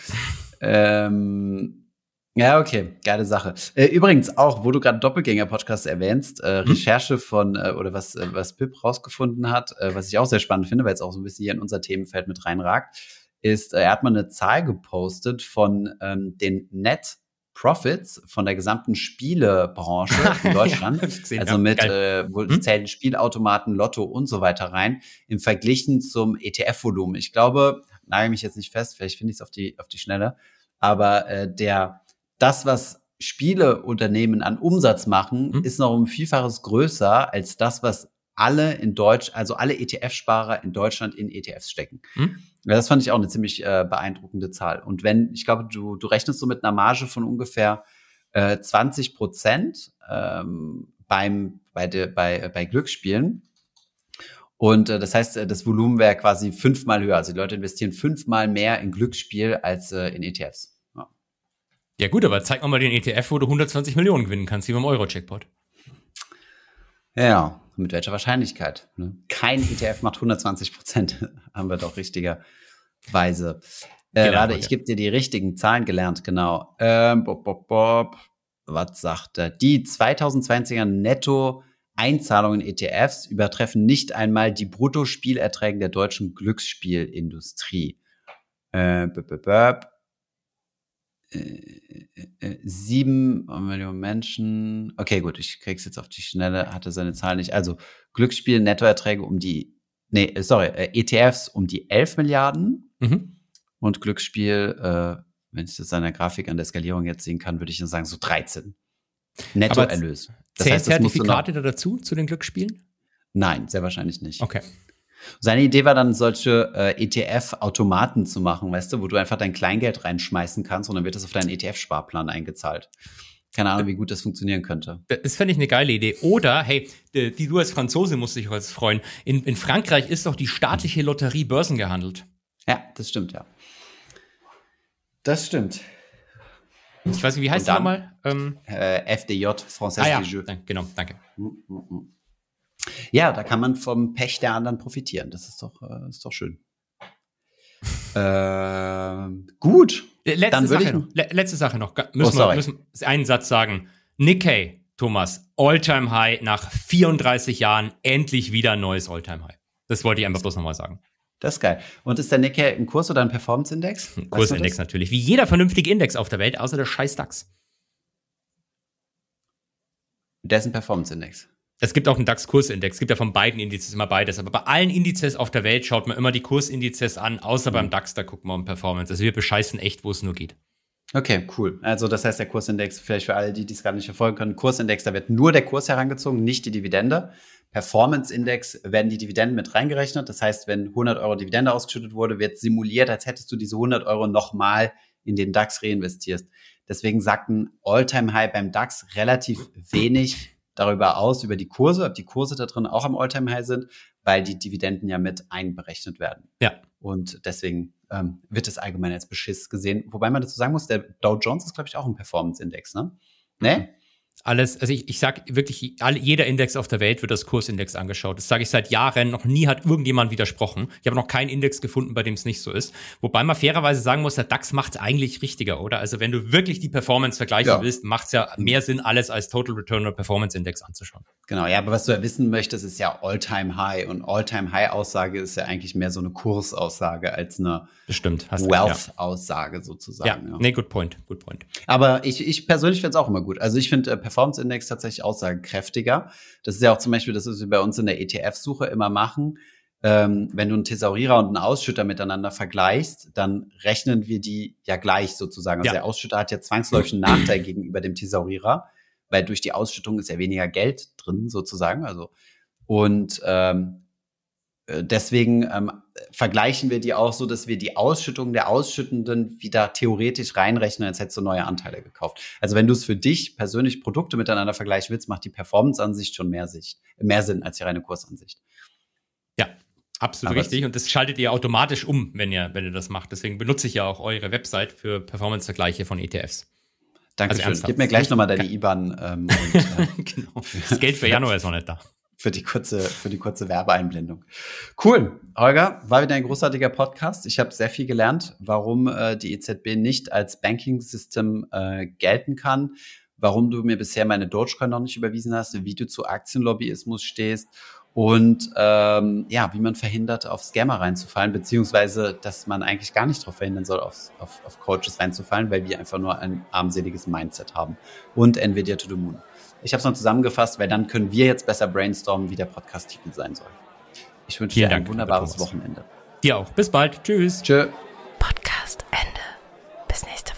S2: Ähm, ja, okay, geile Sache. Äh, übrigens auch, wo du gerade Doppelgänger-Podcast erwähnst, äh, mhm. Recherche von äh, oder was äh, was Pip rausgefunden hat, äh, was ich auch sehr spannend finde, weil es auch so ein bisschen hier in unser Themenfeld mit reinragt. ist, äh, er hat mal eine Zahl gepostet von ähm, den Net Profits von der gesamten Spielebranche in Deutschland. ja, gesehen, also mit, äh, wo hm? zählen Spielautomaten, Lotto und so weiter rein, im Verglichen zum ETF-Volumen. Ich glaube, nagel mich jetzt nicht fest, vielleicht finde ich es auf die, auf die Schnelle, aber äh, der, das, was Spieleunternehmen an Umsatz machen, hm? ist noch um Vielfaches größer als das, was alle in Deutsch, also alle ETF-Sparer in Deutschland in ETFs stecken. Hm? Ja, das fand ich auch eine ziemlich äh, beeindruckende Zahl. Und wenn, ich glaube, du, du rechnest so mit einer Marge von ungefähr äh, 20 Prozent ähm, beim, bei, de, bei, bei Glücksspielen. Und äh, das heißt, äh, das Volumen wäre quasi fünfmal höher. Also die Leute investieren fünfmal mehr in Glücksspiel als äh, in ETFs.
S1: Ja. gut, aber zeig mal den ETF, wo du 120 Millionen gewinnen kannst, wie beim Euro-Checkpot.
S2: Ja, mit welcher Wahrscheinlichkeit? Ne? Kein ETF macht 120 Prozent, haben wir doch richtigerweise. Äh, genau, warte, ich gebe dir die richtigen Zahlen gelernt, genau. Ähm, bob, bob, bob. Was sagt er? Die 2020er Netto Einzahlungen ETFs übertreffen nicht einmal die Bruttospielerträge der deutschen Glücksspielindustrie. Äh, b -b -b sieben Millionen Menschen. Okay, gut, ich krieg's jetzt auf die Schnelle, hatte seine Zahl nicht. Also Glücksspiel, Nettoerträge um die, nee, sorry, äh, ETFs um die 11 Milliarden mhm. und Glücksspiel, äh, wenn ich das an der Grafik an der Skalierung jetzt sehen kann, würde ich dann sagen so 13. Nettoerlös.
S1: Das heißt, Zertifikate da dazu, zu den Glücksspielen?
S2: Nein, sehr wahrscheinlich nicht.
S1: Okay.
S2: Seine Idee war dann, solche äh, ETF-Automaten zu machen, weißt du, wo du einfach dein Kleingeld reinschmeißen kannst und dann wird das auf deinen ETF-Sparplan eingezahlt. Keine Ahnung, wie gut das funktionieren könnte.
S1: Das fände ich eine geile Idee. Oder, hey, die, die du als Franzose musst dich jetzt freuen. In, in Frankreich ist doch die staatliche Lotterie börsengehandelt.
S2: Ja, das stimmt, ja. Das stimmt.
S1: Ich weiß nicht, wie heißt es nochmal?
S2: Ähm, äh, FDJ, Française
S1: ah, ja. Jeux. Genau, danke. Mm, mm,
S2: mm. Ja, da kann man vom Pech der anderen profitieren. Das ist doch, äh, ist doch schön. äh, gut.
S1: Letzte Dann Sache, noch. letzte Sache noch. Müssen, oh, wir müssen einen Satz sagen. Nikkei, Thomas, Alltime High nach 34 Jahren endlich wieder ein neues Alltime High. Das wollte ich einfach bloß nochmal sagen.
S2: Das ist geil. Und ist der Nikkei ein Kurs oder ein Performance-Index?
S1: Ein Kursindex natürlich. Wie jeder vernünftige Index auf der Welt, außer der scheiß DAX.
S2: Der ist ein Performance-Index.
S1: Es gibt auch einen DAX-Kursindex. Es gibt ja von beiden Indizes immer beides. Aber bei allen Indizes auf der Welt schaut man immer die Kursindizes an, außer mhm. beim DAX, da guckt man um Performance. Also wir bescheißen echt, wo es nur geht.
S2: Okay, cool. Also das heißt, der Kursindex, vielleicht für alle, die dies gar nicht verfolgen können, Kursindex, da wird nur der Kurs herangezogen, nicht die Dividende. Performance-Index werden die Dividenden mit reingerechnet. Das heißt, wenn 100 Euro Dividende ausgeschüttet wurde, wird simuliert, als hättest du diese 100 Euro nochmal in den DAX reinvestierst. Deswegen sagt ein All-Time-High beim DAX relativ wenig darüber aus, über die Kurse, ob die Kurse da drin auch am All-Time-High sind, weil die Dividenden ja mit einberechnet werden.
S1: Ja.
S2: Und deswegen ähm, wird es allgemein als Beschiss gesehen. Wobei man dazu sagen muss, der Dow Jones ist, glaube ich, auch ein Performance-Index, ne? Ne?
S1: Alles, also ich, ich sage wirklich, alle, jeder Index auf der Welt wird als Kursindex angeschaut. Das sage ich seit Jahren. Noch nie hat irgendjemand widersprochen. Ich habe noch keinen Index gefunden, bei dem es nicht so ist. Wobei man fairerweise sagen muss, der DAX macht es eigentlich richtiger, oder? Also wenn du wirklich die Performance vergleichen ja. willst, macht es ja mehr Sinn, alles als Total Return oder Performance Index anzuschauen.
S2: Genau, ja, aber was du ja wissen möchtest, ist ja All-Time High. Und All-Time High-Aussage ist ja eigentlich mehr so eine Kursaussage als eine Wealth-Aussage ja. sozusagen.
S1: Ja, ja, nee, good point, good point.
S2: Aber ich, ich persönlich finde es auch immer gut. Also ich finde äh, Performance Index tatsächlich aussagekräftiger. Das ist ja auch zum Beispiel das, was wir bei uns in der ETF-Suche immer machen. Ähm, wenn du einen Thesaurierer und einen Ausschütter miteinander vergleichst, dann rechnen wir die ja gleich sozusagen. Also ja. der Ausschütter hat ja zwangsläufig einen Nachteil gegenüber dem Thesaurierer, weil durch die Ausschüttung ist ja weniger Geld drin sozusagen. Also und ähm, äh, deswegen ähm, vergleichen wir die auch so, dass wir die Ausschüttung der Ausschüttenden wieder theoretisch reinrechnen, als hättest du neue Anteile gekauft. Also wenn du es für dich persönlich Produkte miteinander vergleichen willst, macht die Performance-Ansicht schon mehr, Sicht, mehr Sinn als die reine Kursansicht.
S1: Ja, absolut Aber richtig. Und das schaltet ihr automatisch um, wenn ihr, wenn ihr das macht. Deswegen benutze ich ja auch eure Website für Performance-Vergleiche von ETFs.
S2: Danke also Gib mir gleich nochmal deine IBAN. Ähm, und,
S1: äh, genau. Das Geld für Januar ist noch nicht da
S2: für die kurze, für die kurze Werbeeinblendung. Cool. Holger, war wieder ein großartiger Podcast. Ich habe sehr viel gelernt, warum äh, die EZB nicht als Banking-System äh, gelten kann, warum du mir bisher meine Dogecoin noch nicht überwiesen hast, wie du zu Aktienlobbyismus stehst und ähm, ja, wie man verhindert, auf Scammer reinzufallen, beziehungsweise, dass man eigentlich gar nicht darauf verhindern soll, auf, auf, auf Coaches reinzufallen, weil wir einfach nur ein armseliges Mindset haben. Und Nvidia to the Moon. Ich habe es noch zusammengefasst, weil dann können wir jetzt besser brainstormen, wie der Podcast-Titel sein soll. Ich wünsche dir Dank, ein wunderbares Wochenende.
S1: Dir auch. Bis bald. Tschüss.
S2: Tschö. Podcast Ende. Bis nächste